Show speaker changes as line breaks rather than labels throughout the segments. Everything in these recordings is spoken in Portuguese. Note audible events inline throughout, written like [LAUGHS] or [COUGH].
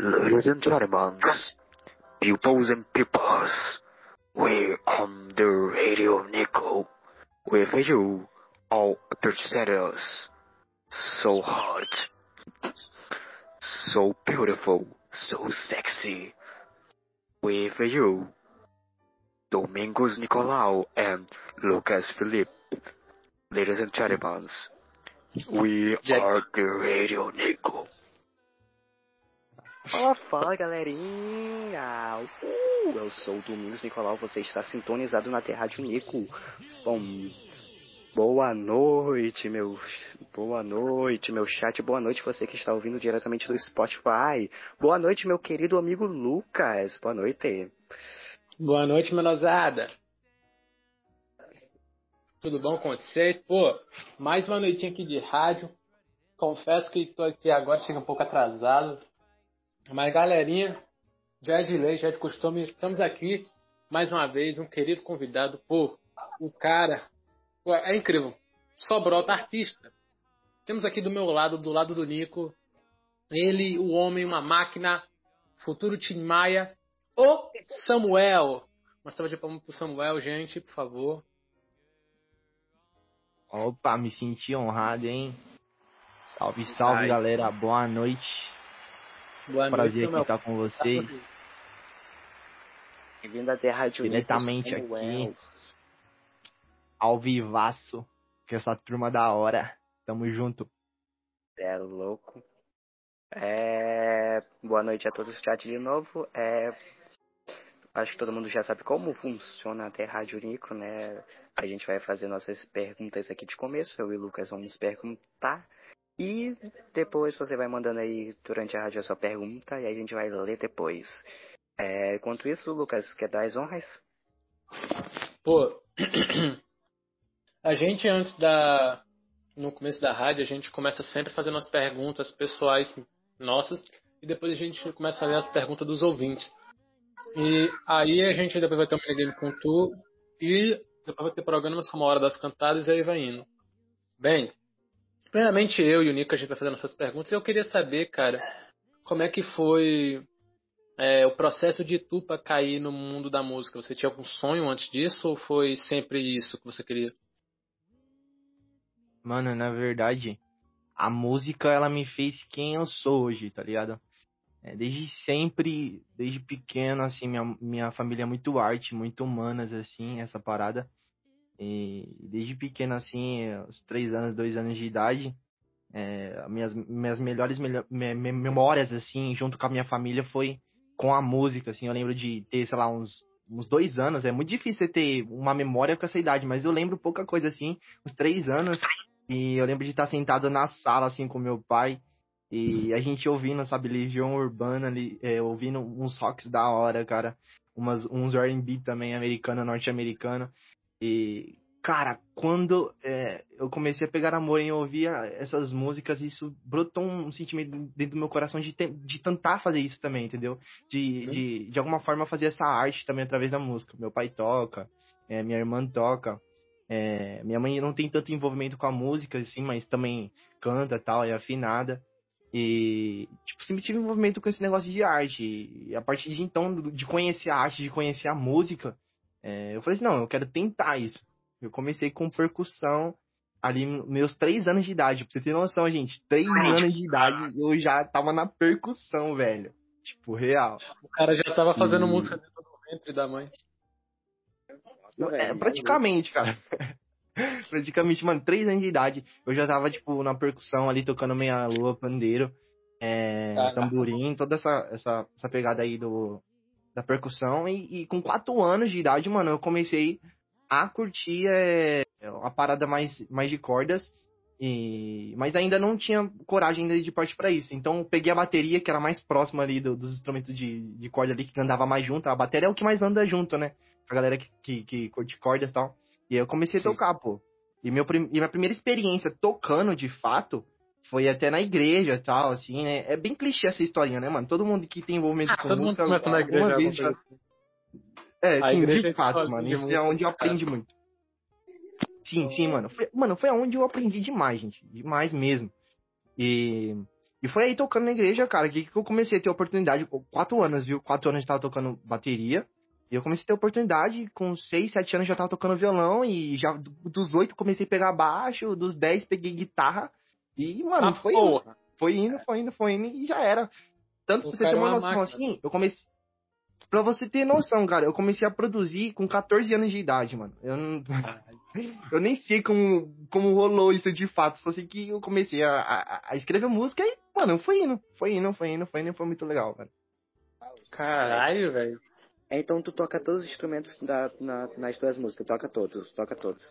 Ladies and gentlemen, pupils and pupils, we're on the radio Nico with you, all presenters. So hot, so beautiful, so sexy. With you, Domingos Nicolau and Lucas Felipe. Ladies and gentlemen, we are the radio Nico.
Fala, fala galerinha! Uh, eu sou o Domingos Nicolau, você está sintonizado na Rádio Nico. Bom, boa noite, meu. Boa noite, meu chat. Boa noite, você que está ouvindo diretamente do Spotify. Boa noite, meu querido amigo Lucas. Boa noite.
Boa noite, menosada. Tudo bom com vocês? Pô, mais uma noitinha aqui de rádio. Confesso que tô aqui agora, chega um pouco atrasado. Mas galerinha, já é de lei, já é de costume, estamos aqui mais uma vez, um querido convidado. Pô, o cara, pô, é incrível. Só brota artista. Temos aqui do meu lado, do lado do Nico, ele, o homem, uma máquina, futuro Tim Maia, o Samuel. Uma salva de palmas pro Samuel, gente, por favor.
Opa, me senti honrado, hein? Salve, salve,
Ai.
galera. Boa noite.
Boa
Prazer aqui
Samuel.
estar com vocês.
Bem-vindo à Rádio Nico.
Diretamente aqui. Ao vivaço. Com essa turma da hora. Tamo junto.
É louco. É... Boa noite a todos do chat de novo. É... Acho que todo mundo já sabe como funciona até Rádio Nico, né? A gente vai fazer nossas perguntas aqui de começo. Eu e o Lucas vamos perguntar. E depois você vai mandando aí durante a rádio a sua pergunta e a gente vai ler depois. É... Enquanto isso, Lucas, quer dar as honras?
Pô, [CLEARS THROAT] a gente antes da. No começo da rádio, a gente começa sempre fazendo as perguntas pessoais nossas e depois a gente começa a ler as perguntas dos ouvintes. E aí a gente depois vai ter um minigame com tu e depois vai ter programas como a Hora das Cantadas e aí vai indo. Bem, primeiramente eu e o Nico a gente vai fazendo essas perguntas eu queria saber, cara, como é que foi é, o processo de tu pra cair no mundo da música? Você tinha algum sonho antes disso ou foi sempre isso que você queria?
Mano, na verdade, a música ela me fez quem eu sou hoje, tá ligado? É, desde sempre, desde pequeno, assim, minha, minha família é muito arte, muito humanas, assim, essa parada. E desde pequeno, assim, aos três anos, dois anos de idade, é, minhas, minhas melhores melho- me- me- memórias, assim, junto com a minha família foi com a música, assim. Eu lembro de ter, sei lá, uns, uns dois anos. É muito difícil você ter uma memória com essa idade, mas eu lembro pouca coisa, assim, uns três anos. E eu lembro de estar sentado na sala, assim, com meu pai. E a gente ouvindo, sabe, Legião Urbana ali, é, ouvindo uns rocks da hora, cara. Umas, uns R&B também, americano, norte-americano. E, cara, quando é, eu comecei a pegar amor em ouvir essas músicas, isso brotou um sentimento dentro do meu coração de, te- de tentar fazer isso também, entendeu? De,
Uhum.
de, de alguma forma fazer essa arte também através da música. Meu pai toca, é, minha irmã toca. é, minha mãe não tem tanto envolvimento com a música, assim, mas também canta e tal, é afinada. E, tipo, sempre tive envolvimento com esse negócio de arte. E a partir de então, de conhecer a arte, de conhecer a música, é, eu falei assim, não, eu quero tentar isso. Eu comecei com percussão ali nos meus três anos de idade. Pra você ter noção, gente, três anos de idade eu já tava na percussão, velho. Tipo, real.
O cara já tava fazendo
E-
música dentro do ventre da mãe.
É, praticamente, cara. [LAUGHS] praticamente, mano, três anos de idade, eu já tava, tipo, na percussão ali, tocando meia lua, pandeiro, é, tamborim, toda essa, essa, essa pegada aí do, da percussão. E, e com quatro anos de idade, mano, eu comecei a curtir é, a parada mais, mais de cordas. E, mas ainda não tinha coragem ainda de partir pra isso. Então eu peguei a bateria, que era mais próxima ali do- dos instrumentos de, de corda ali, que andava mais junto. A bateria é o que mais anda junto, né? A galera que, que, que curte cordas e tal. E aí eu comecei
Sim,
a tocar, pô. E, meu, e minha primeira experiência tocando, de fato, foi até na igreja e tal, assim, né? É bem clichê essa historinha, né, mano? Todo mundo que tem envolvimento
Ah,
com
todo mundo
música,
começa na igreja.
vez já...
assim.
É,
A
sim,
igreja
de
é
fato,
escola
mano. Isso é onde eu
cara.
aprendi muito. Sim, sim, mano. Foi, mano, foi onde eu aprendi demais, gente. Demais mesmo. E, E foi aí tocando na igreja, cara, que, que eu comecei a ter oportunidade. Quatro anos, viu? Quatro anos eu tava tocando bateria. E eu comecei a ter oportunidade, com seis, sete anos já tava tocando violão. E já dos oito comecei a pegar baixo, dos dez peguei guitarra. E, mano,
Ah,
foi indo. Foi indo, foi indo, foi indo e já era. Tanto
O
pra você ter
é
uma
uma
noção
máquina.
assim, eu comecei. Pra você ter noção, cara, eu comecei a produzir com 14 anos de idade, mano. Eu, não, [LAUGHS] eu nem sei como, como rolou isso de fato, só sei que eu comecei a, a, a escrever música e, mano, foi indo, foi indo, foi indo, foi indo, foi muito legal, velho.
Caralho, velho.
É, Então tu toca todos os instrumentos da, na, nas tuas músicas, toca todos, toca todos.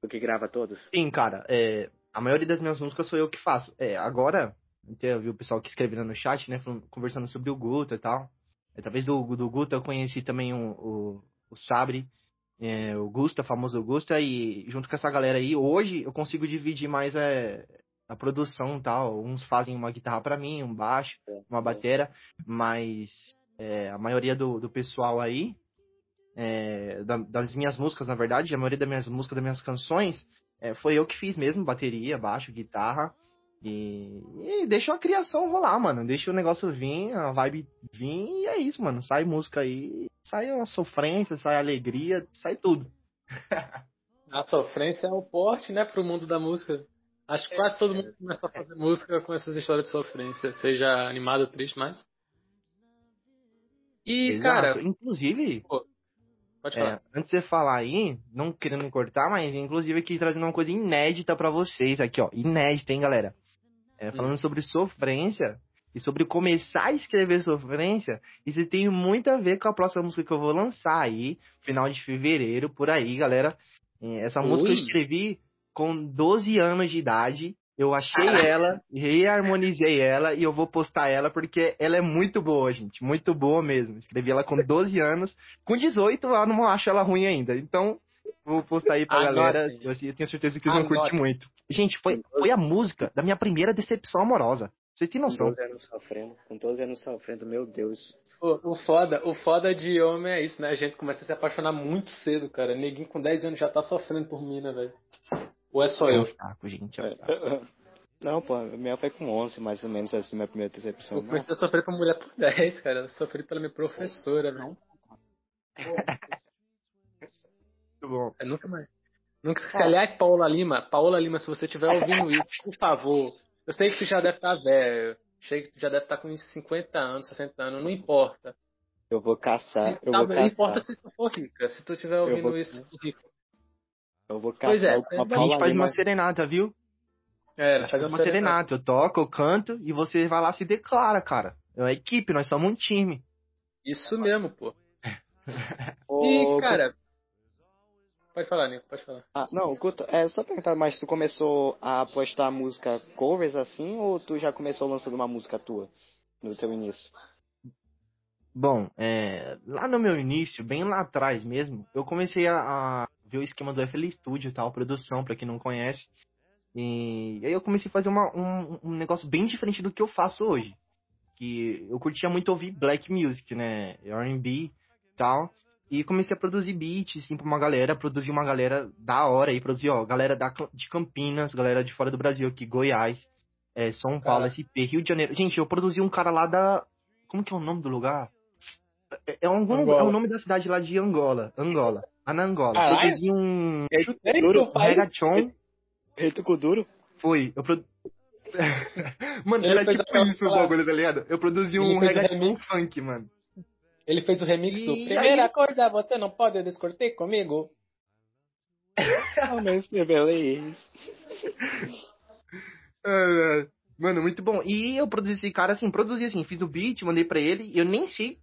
Tu que grava todos?
Sim, cara, é, a maioria das minhas músicas sou eu que faço. É, agora, eu vi o pessoal que escrevendo no chat, né, conversando sobre o Guto e tal. Através do, do Guto eu conheci também o, o, o Sabre, é, o Gusta, o famoso Gusta, e junto com essa galera aí, hoje eu consigo dividir mais é, a produção e tal. Uns fazem uma guitarra pra mim, um baixo, uma batera, mas é, a maioria do, do pessoal aí, é, da- das minhas músicas, na verdade, a maioria das minhas músicas, das minhas canções, é, foi eu que fiz mesmo, bateria, baixo, guitarra. E, e deixa a criação rolar, mano. Deixa o negócio vir, a vibe vir e é isso, mano. Sai música aí, sai uma sofrência, sai alegria, sai tudo. [LAUGHS]
A sofrência é o porte, né, pro mundo da música. Acho que quase todo mundo começa a fazer música com essas histórias de sofrência, seja animado ou triste, mas. E,
Exato.
cara,
inclusive,
pode falar.
é, antes de você falar aí, não querendo cortar, mas inclusive aqui trazendo uma coisa inédita pra vocês aqui, ó. Inédita, hein, galera? É, falando sobre sofrência e sobre começar a escrever sofrência, isso tem muito a ver com a próxima música que eu vou lançar aí, final de fevereiro, por aí, galera. É, Essa música eu
Ui.
escrevi com 12 anos de idade. Eu achei ela, reharmonizei ela e eu vou postar ela porque ela é muito boa, gente. Muito boa mesmo. Escrevi ela com 12 anos. Com 18 eu não acho ela ruim ainda. Então, vou postar aí pra
Anotem.
galera. Eu, tenho certeza que eles vão curtir muito. Gente, foi, foi a música da minha primeira decepção amorosa. Vocês têm
Com
noção?
12 anos sofrendo, com 12 anos sofrendo, meu Deus.
O, o foda, o foda de homem é isso, né? A gente começa a se apaixonar muito cedo, cara. Neguinho com 10 anos já tá sofrendo por mina, velho. Ou é só
É um
eu?
saco, gente. É um saco.
Não, pô, a minha foi com 11, mais ou menos assim, minha primeira decepção.
Eu comecei a sofrer por mulher por 10, cara. Eu sofri pela minha professora, velho.
Muito bom.
É, nunca mais. Nunca esqueci. Aliás, Paola Lima, Paola Lima, se você estiver ouvindo isso, por favor. Eu sei que tu já deve estar velho. Sei que tu já deve estar com uns 50 anos, 60 anos, não importa.
Eu vou caçar,
Se,
eu
tá,
vou
não
caçar.
importa se tu for rica. Se tu estiver ouvindo
vou-
isso, rico.
Eu vou
Pois é,
alguma
a
A gente faz uma serenata, viu?
É,
A gente
faz
faz uma serenata. Eu toco, eu canto e você vai lá e se declara, cara. É uma equipe, nós somos um time.
Isso mesmo, pô. [LAUGHS] E, cara. Pode falar, Nico, pode falar.
Ah, não, Guto, é só perguntar, mas tu começou a postar música covers assim, ou tu já começou lançando uma música tua no teu início?
Bom, é, lá no meu início, bem lá atrás mesmo, eu comecei a, a ver o esquema do FL Studio e tal, produção, pra quem não conhece. E aí eu comecei a fazer uma- um, um negócio bem diferente do que eu faço hoje. Que eu curtia muito ouvir black music, né? R&B e tal. E comecei a produzir beats, assim, pra uma galera, produzir uma galera da hora aí, produzir, ó, galera da, de Campinas, galera de fora do Brasil aqui, Goiás, é, São Paulo,
Cara.
SP, Rio de Janeiro. Gente, eu produzi um cara lá da. Como que é o nome do lugar? É, é, algum, é o nome da cidade lá de Angola. Angola. Anangola.
Caralho.
Produzi um,
Chutei
Duro. Reito com duro?
Foi. Eu produ... [LAUGHS] mano,
Ele
era tipo isso o bagulho, tá ligado? Eu produzi
Ele
um reggaeton funk, mano.
Ele fez o remix do
E
Primeira
aí-
coisa, você não pode discutir comigo. [LAUGHS]
Realmente, beleza.
Ah, [LAUGHS] Mano, muito bom. E eu produzi esse cara, assim, produzi assim, fiz o beat, mandei pra ele. E eu nem sei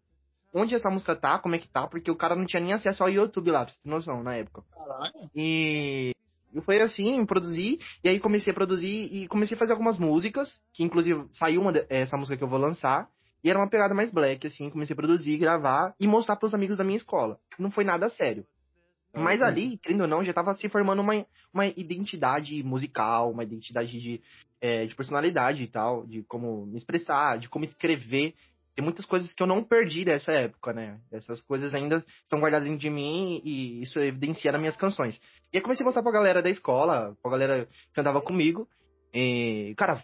onde essa música tá, como é que tá, porque o cara não tinha nem acesso ao YouTube lá, pra você ter noção, na época.
Caralho.
E eu foi assim, produzi, e aí comecei a produzir e comecei a fazer algumas músicas, que inclusive saiu uma de- essa música que eu vou lançar, e era uma pegada mais black, assim, comecei a produzir, gravar e mostrar pros amigos da minha escola. Não foi nada sério. Mas ali, querendo ou não, já tava se formando uma, uma identidade musical, uma identidade de, é, de personalidade e tal, de como me expressar, de como escrever. Tem muitas coisas que eu não perdi dessa época, né? Essas coisas ainda estão guardadas dentro de mim e isso evidencia nas minhas canções. E aí comecei a mostrar pra galera da escola, pra galera que andava comigo. E, cara,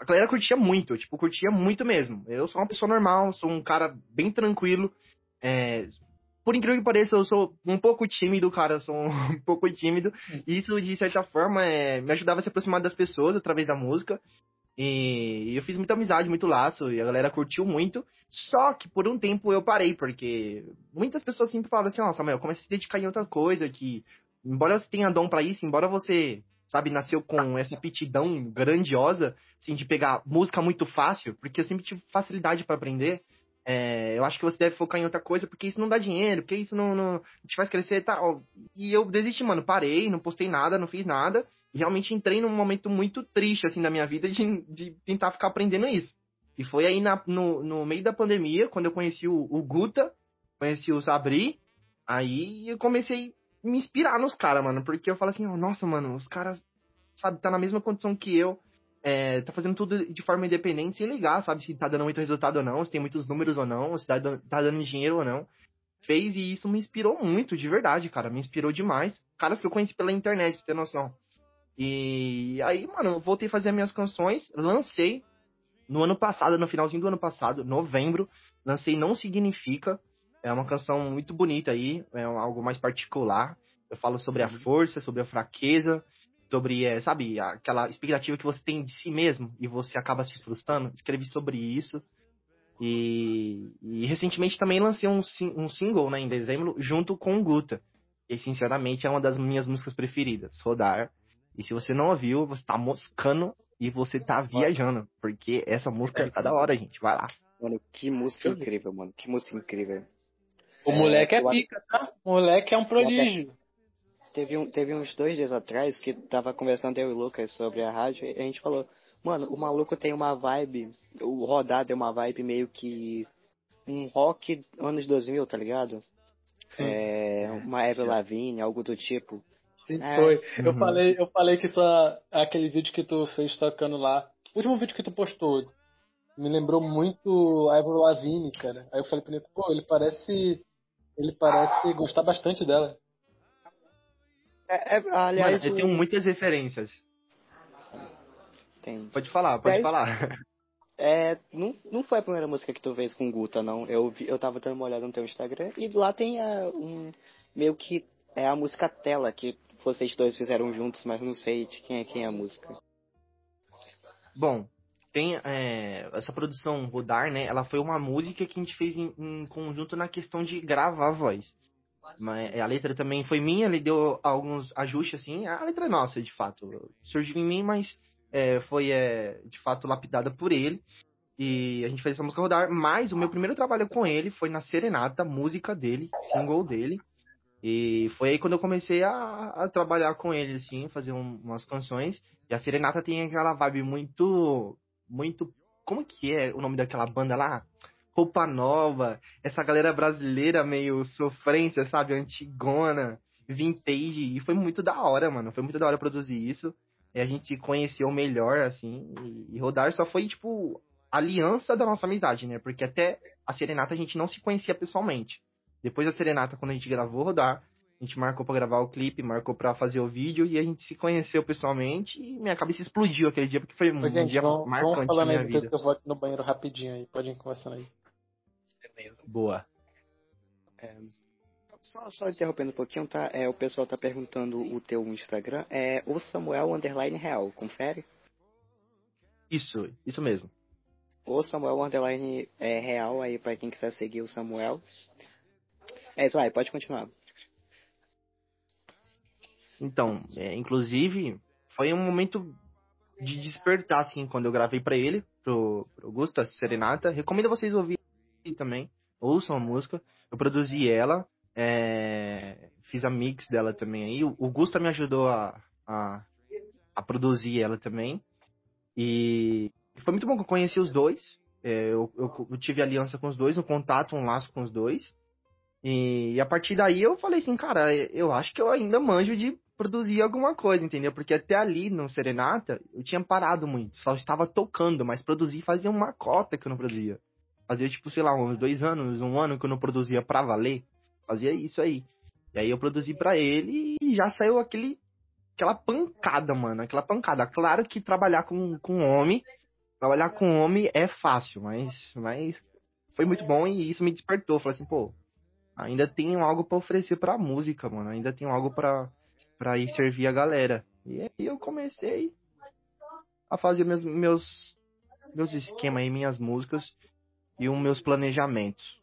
a galera curtia muito, tipo, curtia muito mesmo. Eu sou uma pessoa normal, sou um cara bem tranquilo. É, por incrível que pareça, eu sou um pouco tímido, cara, sou um [LAUGHS] pouco tímido. E isso, de certa forma, é, me ajudava a se aproximar das pessoas através da música. E eu fiz muita amizade, muito laço, e a galera curtiu muito. Só que por um tempo eu parei, porque muitas pessoas sempre falavam assim, nossa, meu, comece a se dedicar em outra coisa, que embora você tenha dom para isso, embora você, sabe, nasceu com essa aptidão grandiosa, assim, de pegar música muito fácil, porque eu sempre tive facilidade para aprender, é, eu acho que você deve focar em outra coisa, porque isso não dá dinheiro, porque isso não, não te faz crescer e tal. E eu desisti, mano, parei, não postei nada, não fiz nada, realmente entrei num momento muito triste, assim, da minha vida de, de tentar ficar aprendendo isso. E foi aí na, no, no meio da pandemia, quando eu conheci o, o Guta, conheci o Sabri, aí eu comecei a me inspirar nos caras, mano, porque eu falo assim, nossa, mano, os caras, sabe, tá na mesma condição que eu, é, tá fazendo tudo de forma independente, sem ligar, sabe, se tá dando muito resultado ou não, se tem muitos números ou não, se tá, tá dando dinheiro ou não. Fez e isso me inspirou muito, de verdade, cara, me inspirou demais. Caras que eu conheci pela internet, pra ter noção. E aí, mano, eu voltei a fazer as minhas canções, lancei no ano passado, no finalzinho do ano passado, novembro, lancei Não Significa. É uma canção muito bonita aí, é algo mais particular. Eu falo sobre a uhum. força, sobre a fraqueza, sobre, é, sabe, aquela expectativa que você tem de si mesmo e você acaba se frustrando. Escrevi sobre isso. E, e recentemente também lancei um, um single, né, em dezembro, junto com o Guta. E, sinceramente, é uma das minhas músicas preferidas, Rodar. E se você não ouviu, você tá moscando e você tá viajando. Porque essa música tá da hora, gente. Vai lá.
Mano, que música incrível, mano. Que música incrível.
O moleque é, é pica, tá? O moleque é um prodígio.
Teve, um, teve uns dois dias atrás que tava conversando eu e o Lucas sobre a rádio e a gente falou, mano, o maluco tem uma vibe, o rodado é uma vibe meio que um rock anos 2000, tá ligado? Sim. É, uma Ever Lavigne, algo do tipo.
Sim, é. foi. Eu, uhum. falei, eu falei que só aquele vídeo que tu fez tocando lá, o último vídeo que tu postou, me lembrou muito a Avril Lavigne, cara. Aí eu falei pra ele, pô, ele parece. Ele parece gostar bastante dela.
É, é, aliás, Mano, eu tenho muitas referências.
Tem.
Pode falar, pode falar.
É, não, não foi a primeira música que tu fez com Guta, não. Eu, vi, eu tava dando uma olhada no teu Instagram e lá tem a, um. Meio que é a música Tela, que vocês dois fizeram juntos, mas não sei de quem é quem é a música.
Bom, tem é, essa produção Rodar, né? Ela foi uma música que a gente fez em, em conjunto na questão de gravar a voz. Mas a letra também foi minha, ele deu alguns ajustes assim. A letra é nossa, de fato. Surgiu em mim, mas é, foi é, de fato lapidada por ele. E a gente fez essa música rodar. Mas o meu primeiro trabalho com ele foi na Serenata, música dele, single dele. E foi aí quando eu comecei a, a trabalhar com ele, assim, fazer um, umas canções. E a Serenata tem aquela vibe muito. Muito. Como que é o nome daquela banda lá? Roupa Nova. Essa galera brasileira meio sofrência, sabe? Antigona, vintage. E foi muito da hora, mano. Foi muito da hora produzir isso. E a gente se conheceu melhor, assim. E, e rodar só foi, tipo, aliança da nossa amizade, né? Porque até a Serenata a gente não se conhecia pessoalmente. Depois da Serenata, quando a gente gravou rodar, a gente marcou para gravar o clipe, marcou para fazer o vídeo e a gente se conheceu pessoalmente e minha cabeça explodiu aquele dia porque foi um
gente,
dia
vamos,
marcante vamos
falando
minha
aí,
vida.
Que eu vou aqui no banheiro rapidinho aí, pode ir conversando aí.
Boa.
É, só, só interrompendo um pouquinho, tá? É, o pessoal tá perguntando o teu Instagram. É o Samuel Underline Real, confere?
Isso, isso mesmo.
O Samuel Underline é, Real aí para quem quiser seguir o Samuel. É isso aí, pode continuar.
Então, é, inclusive, foi um momento de despertar, assim, quando eu gravei para ele, pro, pro Augusta Serenata. Recomendo vocês ouvirem também. Ouçam a música. Eu produzi ela, é, fiz a mix dela também aí. O Augusta me ajudou a, a, a, produzir ela também. E foi muito bom que eu conheci os dois. É, eu, eu, eu, tive aliança com os dois, um contato, um laço com os dois. E, e, a partir daí eu falei assim, cara, eu acho que eu ainda manjo de produzir alguma coisa, entendeu? Porque até ali no Serenata eu tinha parado muito, só estava tocando, mas produzir fazia uma cota que eu não produzia. Fazia tipo, sei lá, uns dois anos, um ano que eu não produzia pra valer. Fazia isso aí. E aí eu produzi para ele e já saiu aquele aquela pancada, mano, aquela pancada. Claro que trabalhar com, com homem trabalhar com homem é fácil, mas, mas foi muito bom e isso me despertou. Falei assim, pô, ainda tenho algo para oferecer pra música, mano. Ainda tenho algo pra, pra ir servir a galera. E aí eu comecei a fazer meus, meus, meus esquemas aí, minhas músicas e os meus planejamentos.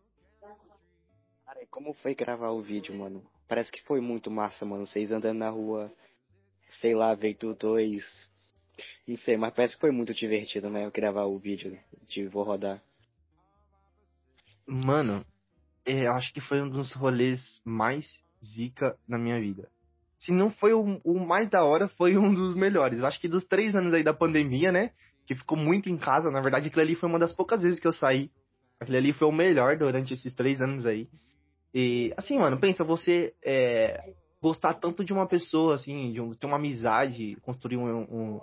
Cara, e como foi gravar o vídeo, mano? Parece que foi muito massa, mano. Vocês andando na rua, sei lá, veio dois. Não sei, mas parece que foi muito divertido, né? Gravar o vídeo de Vou Rodar.
Mano, eu acho que foi um dos rolês mais zica na minha vida. Se não foi o, o mais da hora, foi um dos melhores. Eu acho que dos três anos aí da pandemia, né? Que ficou muito em casa. Na verdade, aquilo ali foi uma das poucas vezes que eu saí. Aquilo ali foi o melhor durante esses três anos aí. E, assim, mano, pensa, você é, gostar tanto de uma pessoa, assim, de um, ter uma amizade, construir um, um,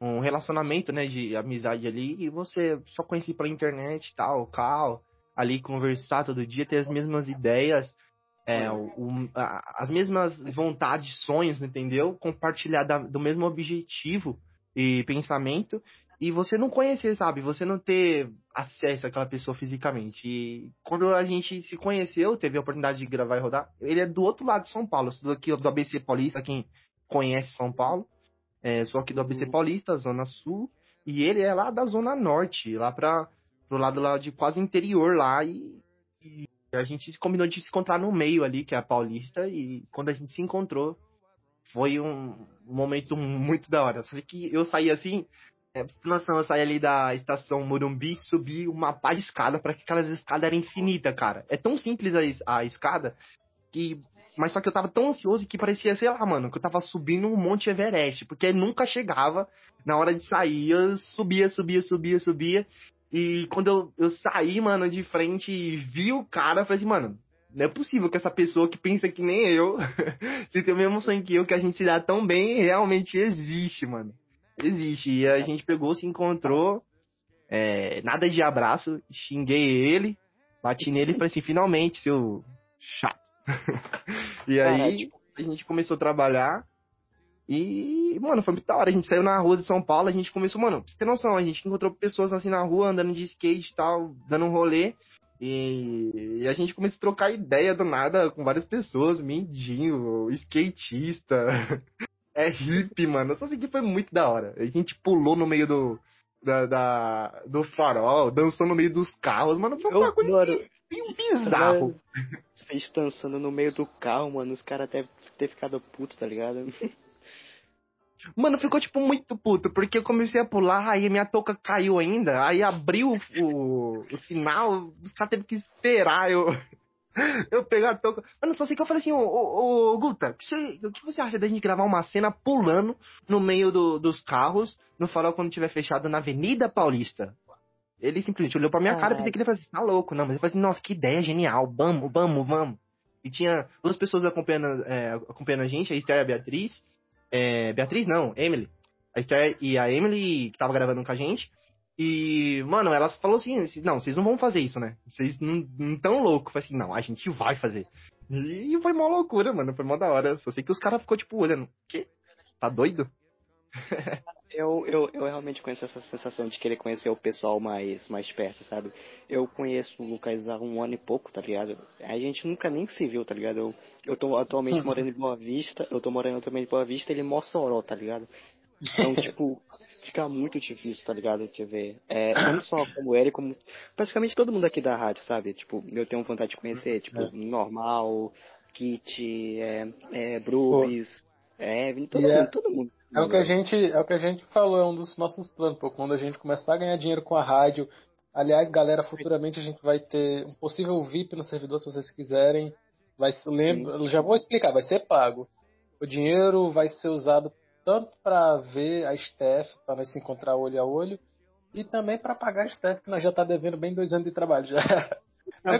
um relacionamento, né, de amizade ali, e você só conhecer pela internet tal, cal, ali conversar todo dia, ter as mesmas ideias, é, o, a, as mesmas vontades, sonhos, entendeu? Compartilhar da, do mesmo objetivo e pensamento, e você não conhecer, sabe? Você não ter acesso àquela pessoa fisicamente. E quando a gente se conheceu, teve a oportunidade de gravar e rodar, ele é do outro lado de São Paulo, eu sou aqui do ABC Paulista, quem conhece São Paulo. É, sou aqui do ABC Paulista, Zona Sul, e ele é lá da Zona Norte, lá para pro lado lá de quase interior lá, e, e a gente combinou de se encontrar no meio ali, que é a Paulista, e quando a gente se encontrou, foi um momento muito da hora. Só que eu saí assim, é, noção, eu saí ali da estação Morumbi, subi uma pá de escada, para que aquelas escadas eram infinitas, cara. É tão simples a, a escada que. Mas só que eu tava tão ansioso que parecia, sei lá, mano, que eu tava subindo um Monte Everest, porque nunca chegava na hora de sair. Eu subia, subia, subia, subia. E quando eu, eu saí, mano, de frente e vi o cara, eu falei assim, mano, não é possível que essa pessoa que pensa que nem eu, [LAUGHS] se tem o mesmo sonho que eu, que a gente se dá tão bem, realmente existe, mano. Existe. E a gente pegou, se encontrou, é, nada de abraço, xinguei ele, bati nele e falei assim, finalmente, seu chato. [LAUGHS] e aí, tipo, a gente começou a trabalhar. E, mano, foi muito da hora. A gente saiu na rua de São Paulo, a gente começou, mano, pra você ter noção, a gente encontrou pessoas assim na rua, andando de skate e tal, dando um rolê. E, a gente começou a trocar ideia do nada com várias pessoas, mendigo, skatista, [LAUGHS] é hippie, mano. Só sei que foi muito da hora. A gente pulou no meio do, da, da, do farol, dançou no meio dos carros, mano. Foi um bagulho meio bizarro.
Vocês dançando no meio do carro, mano. Os caras devem ter ficado puto, tá ligado? [LAUGHS]
Mano, ficou tipo muito puto, porque eu comecei a pular, aí minha touca caiu ainda, aí abriu o, o sinal, os caras teve que esperar eu, [LAUGHS] eu pegar a touca. Mano, só sei que eu falei assim, ô, ô, ô Guta, que você, o que você acha da gente gravar uma cena pulando no meio do, dos carros, no farol quando tiver fechado na Avenida Paulista? Ele simplesmente olhou pra minha cara e pensei que ele falou assim, tá louco, não, mas ele falou assim, nossa, que ideia genial, vamos, vamos, vamos. E tinha duas pessoas acompanhando, é, acompanhando a gente, a Esther e a Beatriz, é, Beatriz não, Emily. A Esther e a Emily, que tava gravando com a gente. E, mano, elas falou assim, não, vocês não vão fazer isso, né? Vocês não, não tão louco. Falei assim, não, a gente vai fazer. E foi mó loucura, mano. Foi mó da hora. Só sei que os caras ficou tipo olhando, que? Tá doido? [LAUGHS]
eu, eu, eu realmente conheço essa sensação de querer conhecer o pessoal mais, mais perto, sabe? Eu conheço o Lucas há um ano e pouco, tá ligado? A gente nunca nem se viu, tá ligado? Eu, eu tô atualmente [LAUGHS] morando em Boa Vista, eu tô morando atualmente em Boa Vista, ele em Mossoró, tá ligado? Então, [LAUGHS] tipo, fica muito difícil, tá ligado? De ver. É, não só como ele, como praticamente todo mundo aqui da rádio, sabe? Tipo, eu tenho vontade de conhecer, tipo, é. Normal, Kit, é, é, Brubis, Evan, todo mundo, todo mundo.
É o que a gente, é o que a gente falou, é um dos nossos planos, pô, quando a gente começar a ganhar dinheiro com a rádio. Aliás, galera, futuramente a gente vai ter um possível VIP no servidor, se vocês quiserem. Vai lembra, já vou explicar, vai ser pago. O dinheiro vai ser usado tanto para ver a Steph, para nós se encontrar olho a olho, e também para pagar a Steph, que nós já tá devendo bem dois anos de trabalho já.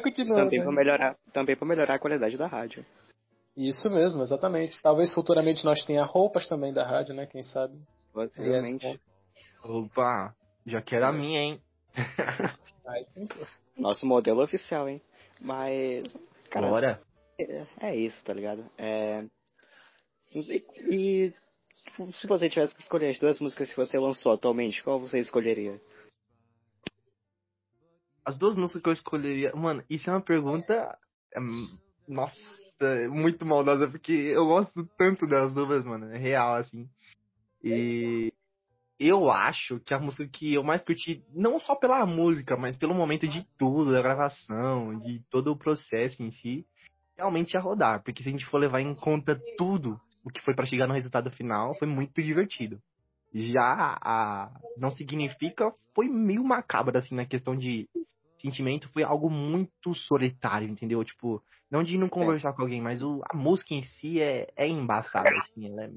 Continuar. Também né? para melhorar, também para melhorar a qualidade da rádio.
Isso mesmo, exatamente. Talvez futuramente nós tenha roupas também da rádio, né? Quem sabe?
Possivelmente.
Opa, já quero a minha, hein? [LAUGHS]
Nosso modelo oficial, hein? Mas.
Cara, Bora.
É, é isso, tá ligado? É. E, e, se você tivesse que escolher as duas músicas que você lançou atualmente, qual você escolheria?
as duas músicas que eu escolheria. Mano, isso é uma pergunta. é, nossa, é muito maldosa, porque eu gosto tanto das duas, mano. É real, assim. E eu acho que a música que eu mais curti, não só pela música, mas pelo momento de tudo, da gravação, de todo o processo em si, realmente é rodar. Porque se a gente for levar em conta tudo o que foi pra chegar no resultado final, foi muito divertido. Já a Não Significa foi meio macabra, assim, na questão de sentimento, foi algo muito solitário, entendeu? Tipo, não de não conversar com alguém, mas o, a música em si é, é embaçada, assim, ela é,